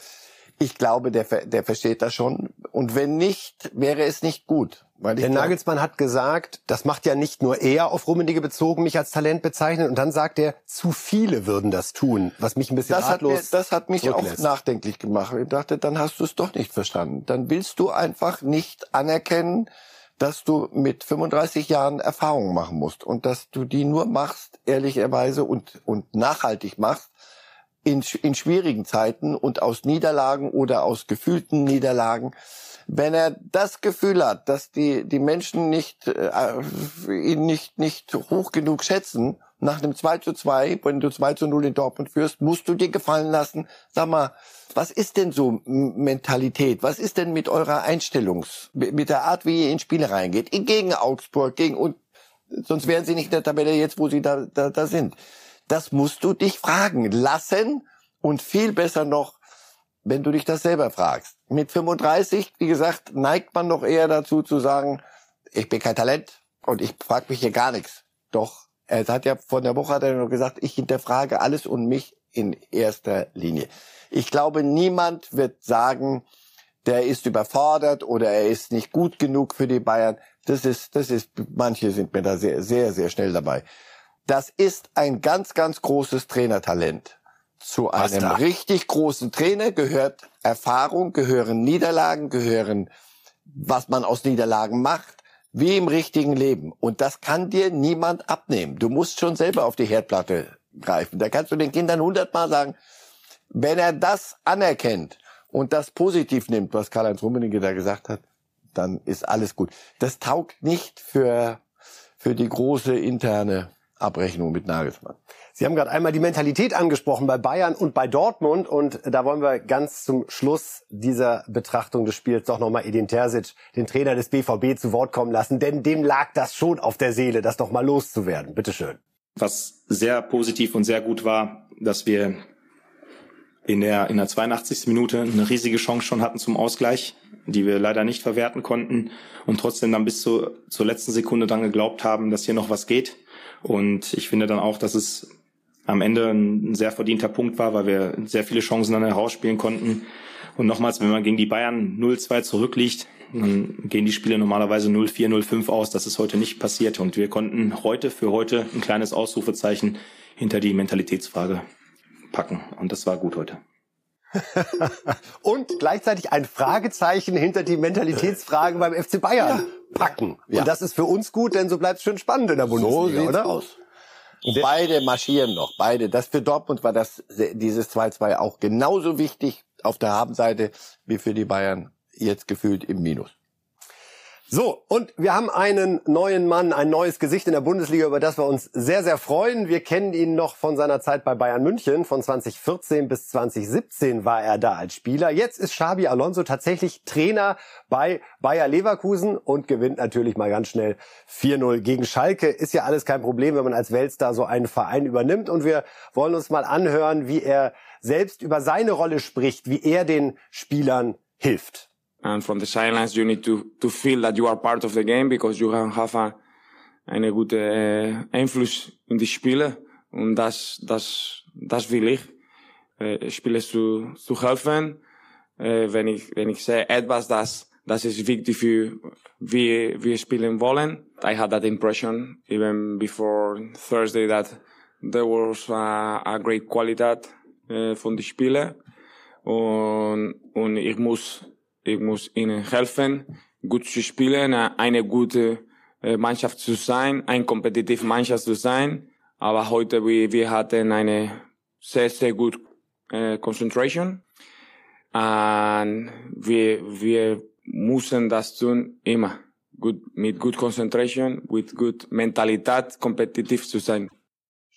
Ich glaube, der, der versteht das schon. Und wenn nicht, wäre es nicht gut. Weil der Nagelsmann hat gesagt, das macht ja nicht nur er auf Rummenigge bezogen, mich als Talent bezeichnet. Und dann sagt er, zu viele würden das tun, was mich ein bisschen das ratlos hat mir, Das hat mich auch nachdenklich gemacht. Ich dachte, dann hast du es doch nicht verstanden. Dann willst du einfach nicht anerkennen, dass du mit 35 Jahren Erfahrungen machen musst und dass du die nur machst, ehrlicherweise und, und nachhaltig machst, in, in schwierigen Zeiten und aus Niederlagen oder aus gefühlten Niederlagen. Wenn er das Gefühl hat, dass die, die Menschen nicht, äh, ihn nicht, nicht hoch genug schätzen, nach einem 2 zu 2, wenn du 2 zu 0 in Dortmund führst, musst du dir gefallen lassen. Sag mal, was ist denn so Mentalität? Was ist denn mit eurer Einstellungs, mit der Art, wie ihr in Spiele reingeht? Gegen Augsburg, gegen, und, sonst wären sie nicht in der Tabelle jetzt, wo sie da, da, da sind. Das musst du dich fragen lassen und viel besser noch wenn du dich das selber fragst. Mit 35, wie gesagt, neigt man doch eher dazu zu sagen, ich bin kein Talent und ich frage mich hier gar nichts. Doch, er hat ja vor der Woche hat er nur gesagt, ich hinterfrage alles und mich in erster Linie. Ich glaube, niemand wird sagen, der ist überfordert oder er ist nicht gut genug für die Bayern. Das ist, das ist, manche sind mir da sehr, sehr, sehr schnell dabei. Das ist ein ganz, ganz großes Trainertalent. Zu einem richtig großen Trainer gehört Erfahrung, gehören Niederlagen, gehören, was man aus Niederlagen macht, wie im richtigen Leben. Und das kann dir niemand abnehmen. Du musst schon selber auf die Herdplatte greifen. Da kannst du den Kindern hundertmal sagen, wenn er das anerkennt und das positiv nimmt, was Karl-Heinz Rummenigge da gesagt hat, dann ist alles gut. Das taugt nicht für, für die große interne Abrechnung mit Nagelsmann. Sie haben gerade einmal die Mentalität angesprochen bei Bayern und bei Dortmund und da wollen wir ganz zum Schluss dieser Betrachtung des Spiels doch nochmal Edin Terzic, den Trainer des BVB, zu Wort kommen lassen, denn dem lag das schon auf der Seele, das doch mal loszuwerden. Bitteschön. Was sehr positiv und sehr gut war, dass wir in der, in der 82. Minute eine riesige Chance schon hatten zum Ausgleich, die wir leider nicht verwerten konnten und trotzdem dann bis zu, zur letzten Sekunde dann geglaubt haben, dass hier noch was geht. Und ich finde dann auch, dass es am Ende ein sehr verdienter Punkt war, weil wir sehr viele Chancen dann herausspielen konnten. Und nochmals, wenn man gegen die Bayern 0-2 zurückliegt, dann gehen die Spiele normalerweise 0-4, 0-5 aus. Das ist heute nicht passiert. Und wir konnten heute für heute ein kleines Ausrufezeichen hinter die Mentalitätsfrage packen. Und das war gut heute. und gleichzeitig ein Fragezeichen hinter die Mentalitätsfrage beim FC Bayern ja. packen. Ja. Und das ist für uns gut, denn so bleibt es schön spannend in der Bundesliga, so oder? Aus. Beide marschieren noch, beide. Das für Dortmund war das dieses 2-2 auch genauso wichtig auf der Habenseite wie für die Bayern jetzt gefühlt im Minus. So, und wir haben einen neuen Mann, ein neues Gesicht in der Bundesliga, über das wir uns sehr, sehr freuen. Wir kennen ihn noch von seiner Zeit bei Bayern München. Von 2014 bis 2017 war er da als Spieler. Jetzt ist Xabi Alonso tatsächlich Trainer bei Bayer Leverkusen und gewinnt natürlich mal ganz schnell 4-0 gegen Schalke. Ist ja alles kein Problem, wenn man als Weltstar so einen Verein übernimmt. Und wir wollen uns mal anhören, wie er selbst über seine Rolle spricht, wie er den Spielern hilft. And from the sidelines you need to to feel that you are part of the game because you have, have a eine gute äh, Einfluss in die Spiele. Und das das das will ich äh, Spiele zu zu helfen äh, wenn ich wenn ich etwas das das ist wichtig für wie wir spielen wollen I had that impression even before Thursday that there was a, a great Qualität äh, uh, von die Spiele. Und und ich ich muss ihnen helfen, gut zu spielen, eine gute äh, Mannschaft zu sein, eine kompetitive Mannschaft zu sein. Aber heute wir, wir hatten eine sehr, sehr gute äh, Concentration. Und wir, wir müssen das tun immer. Gut, mit gut Concentration, mit gut Mentalität, kompetitiv zu sein.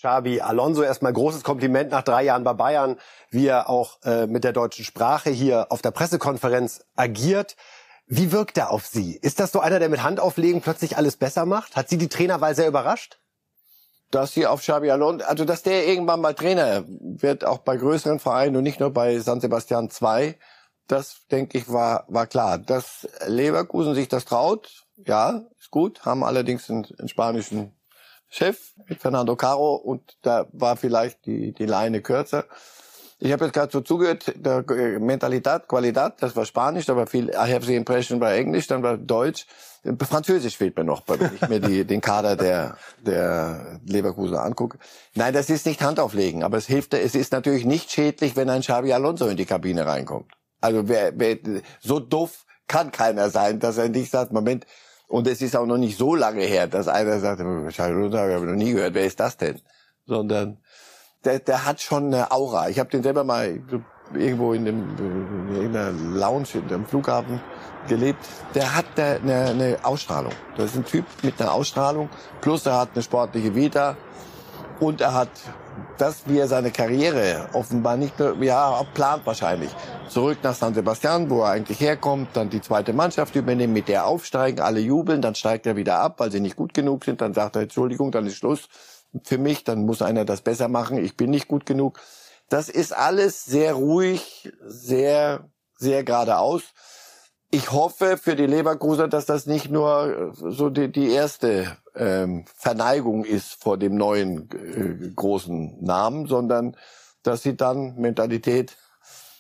Xabi Alonso erstmal großes Kompliment nach drei Jahren bei Bayern, wie er auch äh, mit der deutschen Sprache hier auf der Pressekonferenz agiert. Wie wirkt er auf Sie? Ist das so einer, der mit Handauflegen plötzlich alles besser macht? Hat Sie die Trainerwahl sehr überrascht? Dass sie auf Xabi Alonso, also dass der irgendwann mal Trainer wird, auch bei größeren Vereinen und nicht nur bei San Sebastian 2, das denke ich war, war klar. Dass Leverkusen sich das traut, ja, ist gut, haben allerdings einen, einen spanischen Chef Fernando Caro und da war vielleicht die, die Leine kürzer. Ich habe jetzt gerade so zugehört, der äh, Mentalität, Qualität, das war Spanisch, da war viel, I have the impression war Englisch, dann war Deutsch. Französisch fehlt mir noch, wenn ich mir die, den Kader der, der Leverkusen angucke. Nein, das ist nicht Handauflegen, aber es hilft, es ist natürlich nicht schädlich, wenn ein Xabi Alonso in die Kabine reinkommt. Also wer, wer, so doof kann keiner sein, dass er nicht sagt, Moment, und es ist auch noch nicht so lange her, dass einer sagt, Charles habe ich noch nie gehört, wer ist das denn? Sondern der, der hat schon eine Aura. Ich habe den selber mal irgendwo in, dem, in einer Lounge in dem Flughafen gelebt. Der hat eine, eine Ausstrahlung. Das ist ein Typ mit einer Ausstrahlung. Plus er hat eine sportliche Vita. Und er hat das, wie er seine Karriere offenbar nicht nur, ja, plant wahrscheinlich. Zurück nach San Sebastian, wo er eigentlich herkommt, dann die zweite Mannschaft übernehmen, mit der aufsteigen, alle jubeln, dann steigt er wieder ab, weil sie nicht gut genug sind, dann sagt er, Entschuldigung, dann ist Schluss für mich, dann muss einer das besser machen, ich bin nicht gut genug. Das ist alles sehr ruhig, sehr, sehr geradeaus. Ich hoffe für die Leverkuser, dass das nicht nur äh, so die, die erste ähm, Verneigung ist vor dem neuen äh, großen Namen, sondern dass sie dann Mentalität,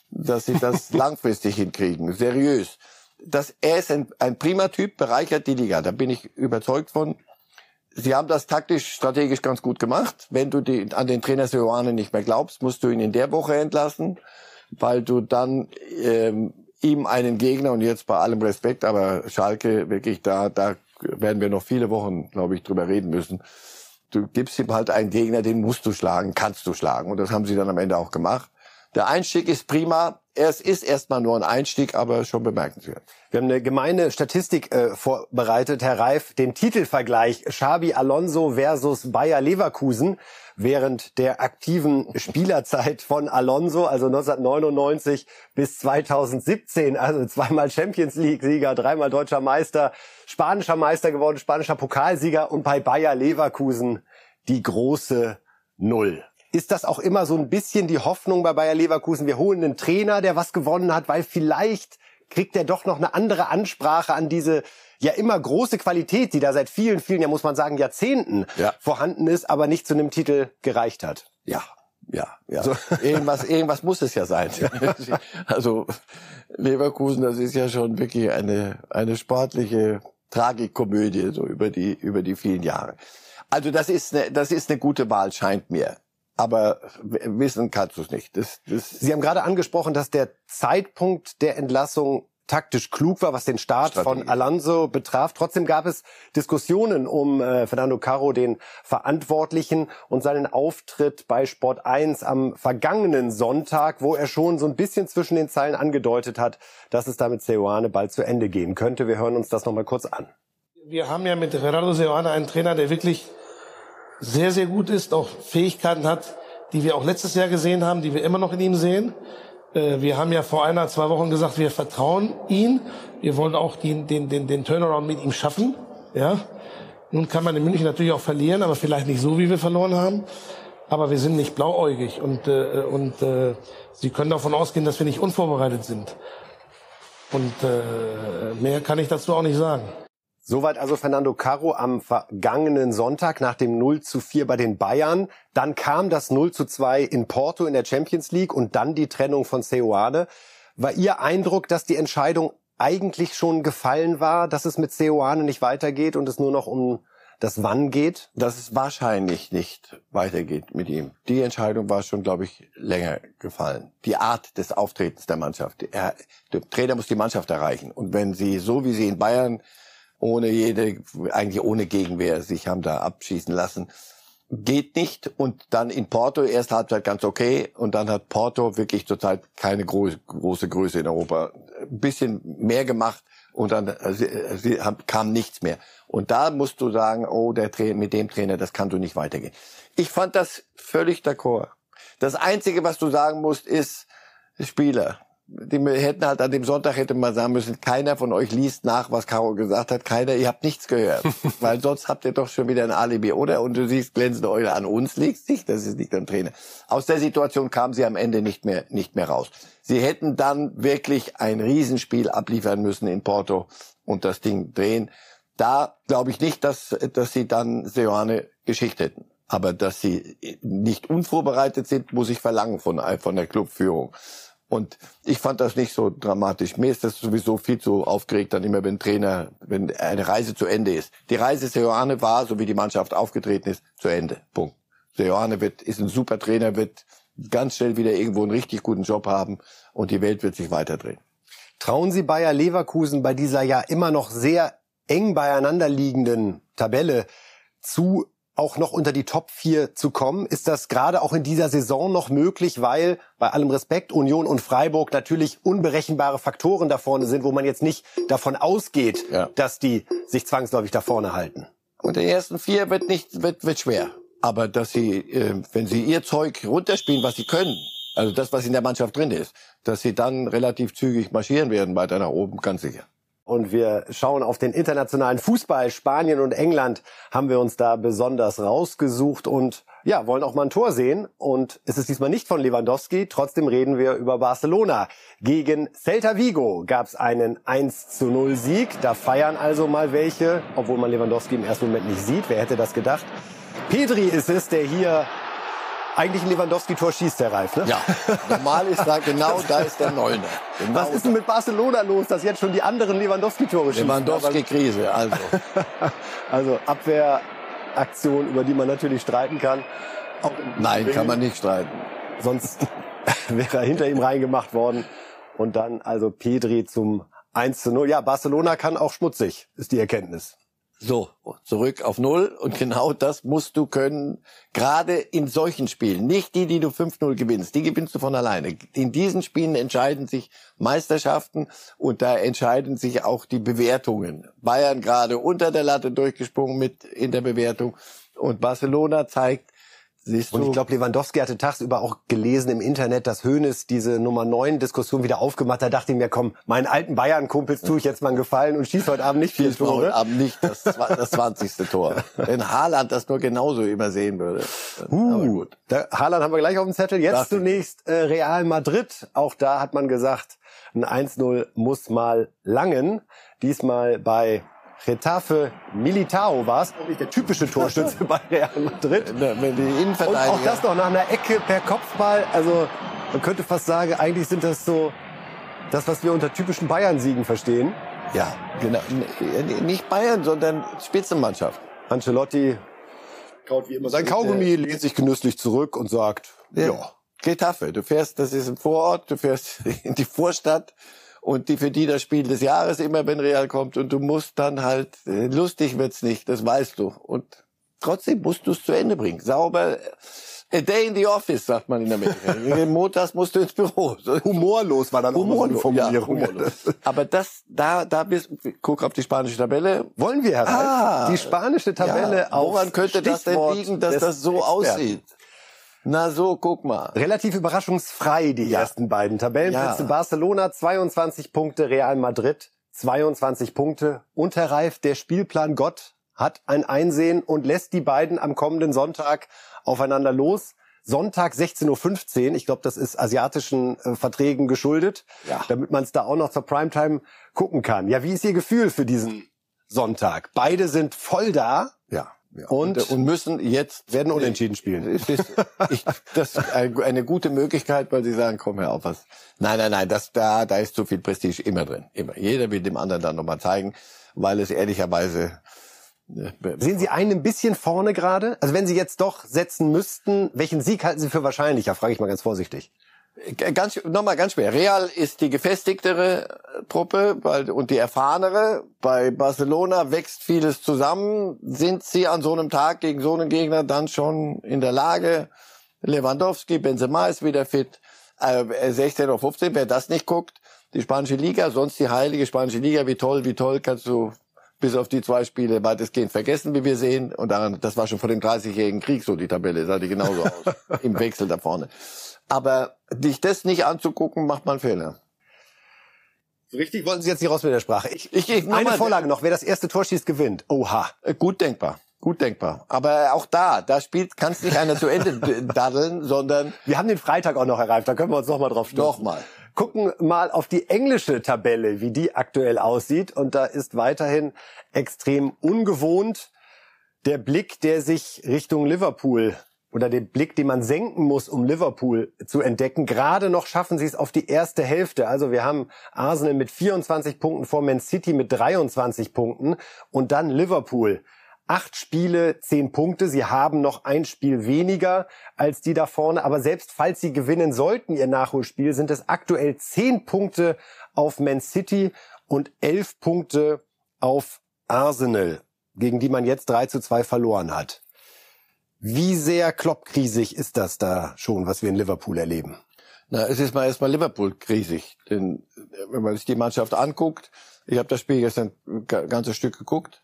dass sie das langfristig hinkriegen, seriös. Das, er ist ein, ein prima Typ, bereichert die Liga, da bin ich überzeugt von. Sie haben das taktisch, strategisch ganz gut gemacht. Wenn du die, an den Trainer Seoane nicht mehr glaubst, musst du ihn in der Woche entlassen, weil du dann ähm, ihm einen Gegner und jetzt bei allem Respekt, aber Schalke wirklich da, da werden wir noch viele Wochen, glaube ich, drüber reden müssen. Du gibst ihm halt einen Gegner, den musst du schlagen, kannst du schlagen und das haben sie dann am Ende auch gemacht. Der Einstieg ist prima. Es ist erstmal nur ein Einstieg, aber schon bemerkenswert. Wir haben eine gemeine Statistik äh, vorbereitet, Herr Reif, den Titelvergleich Xabi Alonso versus Bayer Leverkusen während der aktiven Spielerzeit von Alonso, also 1999 bis 2017, also zweimal Champions League Sieger, dreimal deutscher Meister, spanischer Meister geworden, spanischer Pokalsieger und bei Bayer Leverkusen die große Null. Ist das auch immer so ein bisschen die Hoffnung bei Bayer Leverkusen? Wir holen einen Trainer, der was gewonnen hat, weil vielleicht kriegt er doch noch eine andere Ansprache an diese ja immer große Qualität, die da seit vielen, vielen, ja muss man sagen, Jahrzehnten ja. vorhanden ist, aber nicht zu einem Titel gereicht hat. Ja, ja, ja. So. Irgendwas, irgendwas muss es ja sein. also Leverkusen, das ist ja schon wirklich eine eine sportliche Tragikomödie so über die über die vielen Jahre. Also das ist eine, das ist eine gute Wahl, scheint mir aber wissen kannst du es nicht. Das, das Sie haben gerade angesprochen, dass der Zeitpunkt der Entlassung taktisch klug war, was den Start Strategie. von Alonso betraf. Trotzdem gab es Diskussionen um äh, Fernando Caro, den Verantwortlichen, und seinen Auftritt bei Sport 1 am vergangenen Sonntag, wo er schon so ein bisschen zwischen den Zeilen angedeutet hat, dass es da mit Seoane bald zu Ende gehen könnte. Wir hören uns das nochmal kurz an. Wir haben ja mit Gerardo Seoane einen Trainer, der wirklich sehr, sehr gut ist, auch Fähigkeiten hat, die wir auch letztes Jahr gesehen haben, die wir immer noch in ihm sehen. Äh, wir haben ja vor einer, zwei Wochen gesagt, wir vertrauen ihn. Wir wollen auch den, den, den, den Turnaround mit ihm schaffen. Ja. Nun kann man in München natürlich auch verlieren, aber vielleicht nicht so, wie wir verloren haben. Aber wir sind nicht blauäugig und, äh, und äh, Sie können davon ausgehen, dass wir nicht unvorbereitet sind. Und äh, mehr kann ich dazu auch nicht sagen. Soweit also Fernando Caro am vergangenen Sonntag nach dem 0 zu 4 bei den Bayern. Dann kam das 0 zu 2 in Porto in der Champions League und dann die Trennung von Seoane. War Ihr Eindruck, dass die Entscheidung eigentlich schon gefallen war, dass es mit Seoane nicht weitergeht und es nur noch um das Wann geht? Dass es wahrscheinlich nicht weitergeht mit ihm. Die Entscheidung war schon, glaube ich, länger gefallen. Die Art des Auftretens der Mannschaft. Er, der Trainer muss die Mannschaft erreichen. Und wenn sie, so wie sie in Bayern ohne jede, eigentlich ohne Gegenwehr sich haben da abschießen lassen. Geht nicht und dann in Porto erste Halbzeit ganz okay und dann hat Porto wirklich zurzeit keine große, große Größe in Europa. Ein bisschen mehr gemacht und dann äh, äh, kam nichts mehr. Und da musst du sagen, oh, der Trainer, mit dem Trainer, das kann so nicht weitergehen. Ich fand das völlig d'accord. Das Einzige, was du sagen musst, ist Spieler die hätten halt an dem Sonntag hätte man sagen müssen, keiner von euch liest nach, was Caro gesagt hat. Keiner, ihr habt nichts gehört. Weil sonst habt ihr doch schon wieder ein Alibi, oder? Und du siehst glänzende Eule an uns liegst nicht, das ist nicht am Trainer. Aus der Situation kamen sie am Ende nicht mehr, nicht mehr raus. Sie hätten dann wirklich ein Riesenspiel abliefern müssen in Porto und das Ding drehen. Da glaube ich nicht, dass, dass sie dann Seoane geschickt hätten. Aber dass sie nicht unvorbereitet sind, muss ich verlangen von, von der Clubführung. Und ich fand das nicht so dramatisch. Mir ist das sowieso viel zu aufgeregt, dann immer, wenn Trainer, wenn eine Reise zu Ende ist. Die Reise Seoane war, so wie die Mannschaft aufgetreten ist, zu Ende. Punkt. Seoane wird, ist ein super Trainer, wird ganz schnell wieder irgendwo einen richtig guten Job haben und die Welt wird sich weiterdrehen. Trauen Sie Bayer Leverkusen bei dieser ja immer noch sehr eng beieinander liegenden Tabelle zu, auch noch unter die Top 4 zu kommen? Ist das gerade auch in dieser Saison noch möglich, weil bei allem Respekt Union und Freiburg natürlich unberechenbare Faktoren da vorne sind, wo man jetzt nicht davon ausgeht, ja. dass die sich zwangsläufig da vorne halten? Und die ersten vier wird nicht wird, wird schwer, aber dass sie, äh, wenn sie ihr Zeug runterspielen, was sie können, also das, was in der Mannschaft drin ist, dass sie dann relativ zügig marschieren werden weiter nach oben, ganz sicher. Und wir schauen auf den internationalen Fußball. Spanien und England haben wir uns da besonders rausgesucht und ja, wollen auch mal ein Tor sehen. Und es ist diesmal nicht von Lewandowski. Trotzdem reden wir über Barcelona. Gegen Celta Vigo gab es einen 1 zu 0 Sieg. Da feiern also mal welche, obwohl man Lewandowski im ersten Moment nicht sieht. Wer hätte das gedacht? Pedri ist es, der hier eigentlich ein Lewandowski-Tor schießt, der Reif, ne? Ja, normal ist da genau, da ist der Neuner. Genau Was ist denn mit Barcelona los, dass jetzt schon die anderen Lewandowski-Tore schießen? Lewandowski-Krise, also. also Abwehraktion, über die man natürlich streiten kann. Nein, kann man nicht streiten. Sonst wäre er hinter ihm reingemacht worden. Und dann also Pedri zum 1 zu 0. Ja, Barcelona kann auch schmutzig, ist die Erkenntnis. So, zurück auf Null. Und genau das musst du können, gerade in solchen Spielen. Nicht die, die du 5-0 gewinnst, die gewinnst du von alleine. In diesen Spielen entscheiden sich Meisterschaften und da entscheiden sich auch die Bewertungen. Bayern gerade unter der Latte durchgesprungen mit in der Bewertung. Und Barcelona zeigt, Siehst du? Und ich glaube, Lewandowski hatte tagsüber auch gelesen im Internet, dass Hoeneß diese Nummer 9 Diskussion wieder aufgemacht hat. Da dachte ich mir, komm, meinen alten Bayern-Kumpels tue ich jetzt mal einen Gefallen und schieße heute Abend nicht vier Tore. Heute Abend nicht das, das 20. Tor. Wenn Haaland das nur genauso übersehen würde. Uh, gut. Da, Haaland haben wir gleich auf dem Zettel. Jetzt Darf zunächst äh, Real Madrid. Auch da hat man gesagt, ein 1-0 muss mal langen. Diesmal bei Retafe Militao war es, nicht der typische Torschütze bei Real Madrid. Wenn die Und auch das noch nach einer Ecke per Kopfball. Also man könnte fast sagen, eigentlich sind das so das, was wir unter typischen Bayern-Siegen verstehen. Ja, genau. Nicht Bayern, sondern Spitzenmannschaft. Ancelotti kaut wie immer sein Kaugummi, lehnt sich genüsslich zurück und sagt, ja. ja. Getafe, du fährst, das ist ein Vorort, du fährst in die Vorstadt und die für die das Spiel des Jahres immer, wenn Real kommt und du musst dann halt, äh, lustig wird's nicht, das weißt du. Und trotzdem musst du es zu Ende bringen. Sauber, A day in the office, sagt man in Amerika. Montags musst du ins Büro. Humorlos war dann humorlos, auch eine Formulierung. Ja, humorlos. Aber das, da, da bist, guck auf die spanische Tabelle. Wollen wir, Herr ah, Die spanische Tabelle ja, Woran könnte das denn liegen, dass das so Experten. aussieht? Na so, guck mal. Relativ überraschungsfrei die ja. ersten beiden Tabellenplätze. Ja. Barcelona 22 Punkte, Real Madrid 22 Punkte. Unterreif, der Spielplan Gott hat ein Einsehen und lässt die beiden am kommenden Sonntag aufeinander los. Sonntag 16.15 Uhr. Ich glaube, das ist asiatischen äh, Verträgen geschuldet, ja. damit man es da auch noch zur Primetime gucken kann. Ja, wie ist Ihr Gefühl für diesen Sonntag? Beide sind voll da. Ja. Und, und, müssen jetzt werden unentschieden spielen. Ich, das ist eine gute Möglichkeit, weil sie sagen, komm hör auf was. Nein, nein, nein, das da da ist zu viel Prestige immer drin, immer. Jeder will dem anderen dann nochmal zeigen, weil es ehrlicherweise äh, Sehen Sie einen ein bisschen vorne gerade? Also wenn Sie jetzt doch setzen müssten, welchen Sieg halten Sie für wahrscheinlicher? Frage ich mal ganz vorsichtig. Ganz, nochmal ganz schwer. Real ist die gefestigtere äh, Truppe und die erfahrenere. Bei Barcelona wächst vieles zusammen. Sind sie an so einem Tag gegen so einen Gegner dann schon in der Lage? Lewandowski, Benzema ist wieder fit. 16 oder 15, wer das nicht guckt, die spanische Liga, sonst die heilige spanische Liga, wie toll, wie toll kannst du bis auf die zwei Spiele weitestgehend vergessen, wie wir sehen. Und daran, das war schon vor dem 30-jährigen Krieg so, die Tabelle sah die genauso aus. Im Wechsel da vorne. Aber dich das nicht anzugucken, macht man Fehler. Richtig wollten Sie jetzt nicht raus mit der Sprache. Ich, ich, ich Eine Vorlage noch. Wer das erste Tor schießt, gewinnt. Oha. Äh, gut denkbar. Gut denkbar. Aber auch da, da spielt, kannst nicht einer zu Ende daddeln, sondern... Wir haben den Freitag auch noch erreicht, da können wir uns noch mal drauf stürzen. Noch mal. Gucken mal auf die englische Tabelle, wie die aktuell aussieht. Und da ist weiterhin extrem ungewohnt der Blick, der sich Richtung Liverpool oder den Blick, den man senken muss, um Liverpool zu entdecken. Gerade noch schaffen sie es auf die erste Hälfte. Also wir haben Arsenal mit 24 Punkten vor Man City mit 23 Punkten und dann Liverpool. Acht Spiele, zehn Punkte. Sie haben noch ein Spiel weniger als die da vorne. Aber selbst falls sie gewinnen sollten, ihr Nachholspiel, sind es aktuell zehn Punkte auf Man City und elf Punkte auf Arsenal, gegen die man jetzt 3 zu 2 verloren hat. Wie sehr kloppkriesig ist das da schon, was wir in Liverpool erleben? Na, es ist mal erstmal Liverpool krisig, denn wenn man sich die Mannschaft anguckt, ich habe das Spiel gestern ein ganzes Stück geguckt.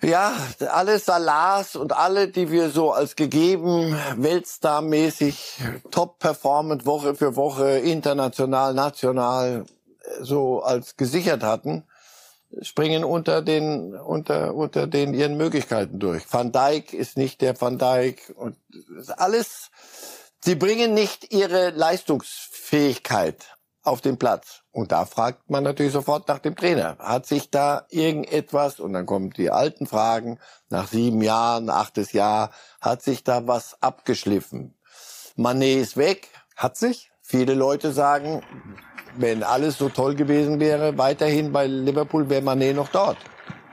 Ja, alle Salars und alle, die wir so als gegeben, Weltstar-mäßig, top performant Woche für Woche, international, national, so als gesichert hatten, springen unter den unter unter den ihren Möglichkeiten durch. Van Dijk ist nicht der Van Dijk und alles. Sie bringen nicht ihre Leistungsfähigkeit auf den Platz. Und da fragt man natürlich sofort nach dem Trainer. Hat sich da irgendetwas, und dann kommen die alten Fragen, nach sieben Jahren, achtes Jahr, hat sich da was abgeschliffen? Manet ist weg. Hat sich? Viele Leute sagen, wenn alles so toll gewesen wäre, weiterhin bei Liverpool wäre Manet noch dort.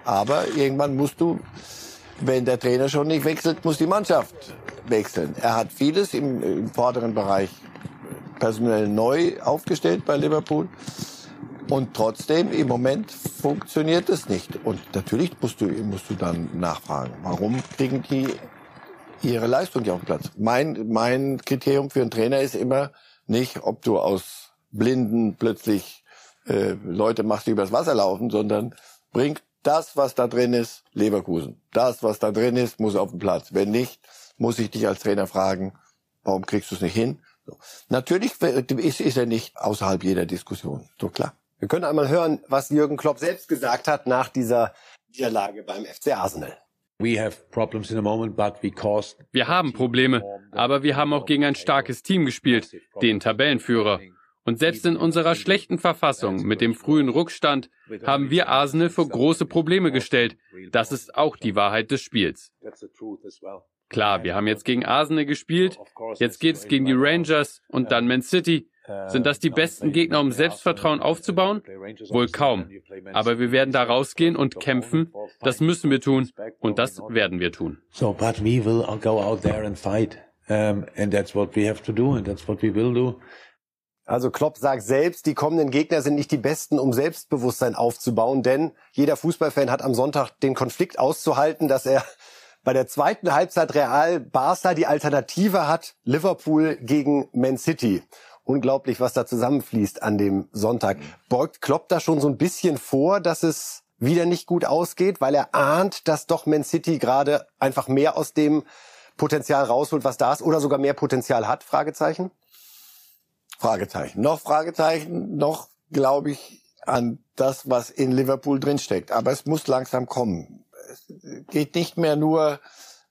Aber irgendwann musst du, wenn der Trainer schon nicht wechselt, muss die Mannschaft wechseln. Er hat vieles im, im vorderen Bereich personell neu aufgestellt bei Liverpool. Und trotzdem, im Moment funktioniert es nicht. Und natürlich musst du, musst du dann nachfragen, warum kriegen die ihre Leistung nicht auf den Platz? Mein, mein Kriterium für einen Trainer ist immer nicht, ob du aus Blinden plötzlich äh, Leute machst, die übers Wasser laufen, sondern bringt das, was da drin ist, Leverkusen. Das, was da drin ist, muss auf den Platz. Wenn nicht, muss ich dich als Trainer fragen, warum kriegst du es nicht hin? So. Natürlich ist, ist er nicht außerhalb jeder Diskussion, so klar. Wir können einmal hören, was Jürgen Klopp selbst gesagt hat nach dieser Niederlage beim FC Arsenal. Wir haben Probleme, aber wir haben auch gegen ein starkes Team gespielt, den Tabellenführer. Und selbst in unserer schlechten Verfassung mit dem frühen Rückstand haben wir Arsenal vor große Probleme gestellt. Das ist auch die Wahrheit des Spiels. Klar, wir haben jetzt gegen Arsenal gespielt, jetzt geht es gegen die Rangers und dann Man City. Sind das die besten Gegner, um Selbstvertrauen aufzubauen? Wohl kaum. Aber wir werden da rausgehen und kämpfen. Das müssen wir tun. Und das werden wir tun. So, but we will go out there and fight. Um, and that's what we have to do and that's what we will do. Also Klopp sagt selbst, die kommenden Gegner sind nicht die besten, um Selbstbewusstsein aufzubauen, denn jeder Fußballfan hat am Sonntag den Konflikt auszuhalten, dass er bei der zweiten Halbzeit Real Barca die Alternative hat, Liverpool gegen Man City. Unglaublich, was da zusammenfließt an dem Sonntag. Beugt Klopp da schon so ein bisschen vor, dass es wieder nicht gut ausgeht, weil er ahnt, dass doch Man City gerade einfach mehr aus dem Potenzial rausholt, was da ist, oder sogar mehr Potenzial hat? Fragezeichen. Fragezeichen. Noch Fragezeichen, noch glaube ich an das, was in Liverpool drinsteckt. Aber es muss langsam kommen es geht nicht mehr nur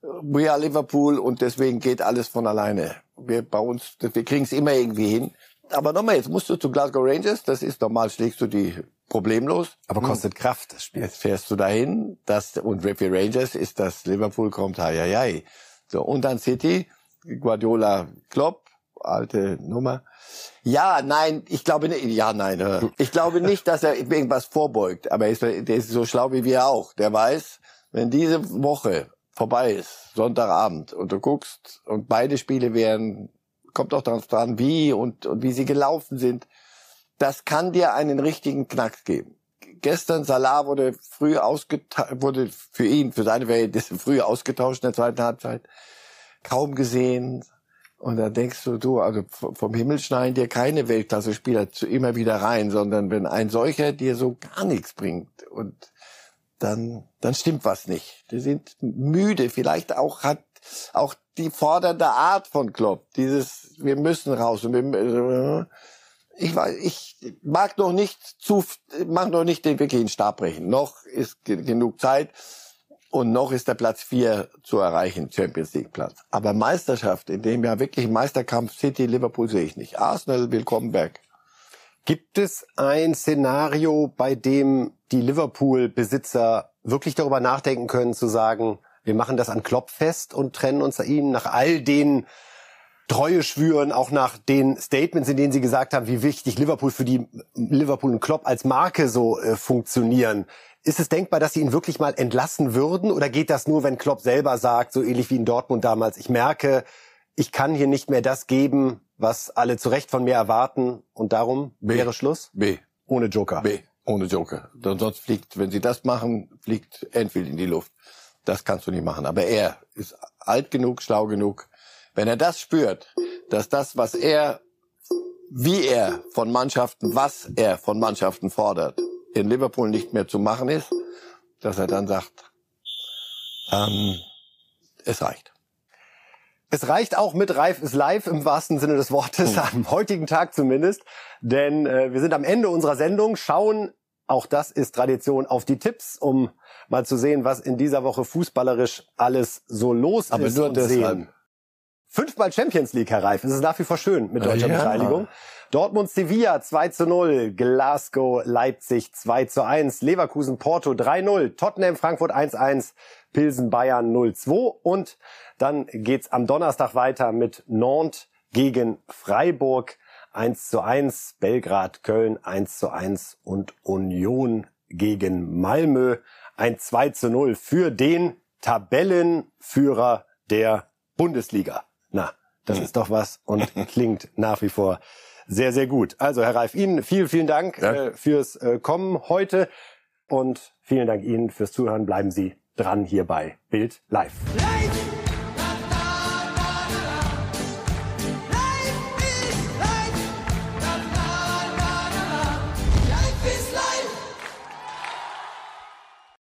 we are Liverpool und deswegen geht alles von alleine. Wir bei uns, wir kriegen es immer irgendwie hin. Aber nochmal, jetzt musst du zu Glasgow Rangers, das ist normal, schlägst du die problemlos. Aber kostet hm. Kraft, das Spiel. Jetzt fährst du dahin, das, und für Rangers ist das Liverpool kommt, hei, hei, hei. So, und dann City, Guardiola, Klopp, alte Nummer. Ja, nein, ich glaube nicht, ja, nein, ich glaube nicht, dass er irgendwas vorbeugt, aber er ist, der ist so schlau wie wir auch. Der weiß, wenn diese Woche vorbei ist, Sonntagabend, und du guckst und beide Spiele wären, kommt auch darauf dran, wie und, und wie sie gelaufen sind, das kann dir einen richtigen Knack geben. Gestern Salah wurde früh ausgetauscht, wurde für ihn, für seine Verhältnisse früh ausgetauscht in der zweiten Halbzeit. Kaum gesehen. Und da denkst du, du, also vom Himmel schneiden dir keine Weltklasse-Spieler immer wieder rein, sondern wenn ein solcher dir so gar nichts bringt und dann, dann stimmt was nicht. Die sind müde. Vielleicht auch hat auch die fordernde Art von Klopp. Dieses, wir müssen raus. Und wir, ich weiß, ich mag noch nicht zu, mag noch nicht den wirklichen Stab brechen. Noch ist genug Zeit. Und noch ist der Platz vier zu erreichen, Champions League Platz. Aber Meisterschaft, in dem ja wirklich Meisterkampf City, Liverpool sehe ich nicht. Arsenal, willkommen back. Gibt es ein Szenario, bei dem die Liverpool-Besitzer wirklich darüber nachdenken können, zu sagen, wir machen das an Klopp fest und trennen uns ihm nach all den Treue schwüren, auch nach den Statements, in denen sie gesagt haben, wie wichtig Liverpool für die Liverpool und Klopp als Marke so äh, funktionieren. Ist es denkbar, dass sie ihn wirklich mal entlassen würden? Oder geht das nur, wenn Klopp selber sagt, so ähnlich wie in Dortmund damals, ich merke, ich kann hier nicht mehr das geben, was alle zu Recht von mir erwarten und darum B. wäre Schluss? B. Ohne Joker. B. Ohne Joker. Sonst fliegt, wenn sie das machen, fliegt Enfield in die Luft. Das kannst du nicht machen. Aber er ist alt genug, schlau genug. Wenn er das spürt, dass das, was er, wie er von Mannschaften, was er von Mannschaften fordert, in Liverpool nicht mehr zu machen ist, dass er dann sagt, ähm, es reicht. Es reicht auch mit Reif ist live im wahrsten Sinne des Wortes, Hm. am heutigen Tag zumindest. Denn äh, wir sind am Ende unserer Sendung, schauen, auch das ist Tradition, auf die Tipps, um mal zu sehen, was in dieser Woche fußballerisch alles so los Aber ist. nur und deshalb. sehen. Fünfmal Champions League, Herr Reif. Es ist nach wie vor schön mit deutscher Ja. Beteiligung. Dortmund Sevilla 2 zu 0, Glasgow Leipzig 2 zu 1, Leverkusen Porto 3-0, Tottenham Frankfurt 1-1, Pilsen Bayern 0-2 und dann geht's am Donnerstag weiter mit Nantes gegen Freiburg 1 zu 1, Belgrad Köln 1 zu 1 und Union gegen Malmö ein 2 zu 0 für den Tabellenführer der Bundesliga. Na, das ist doch was und klingt nach wie vor sehr, sehr gut. Also, Herr Reif, Ihnen vielen, vielen Dank äh, fürs äh, Kommen heute und vielen Dank Ihnen fürs Zuhören. Bleiben Sie dran hier bei Bild Live. Live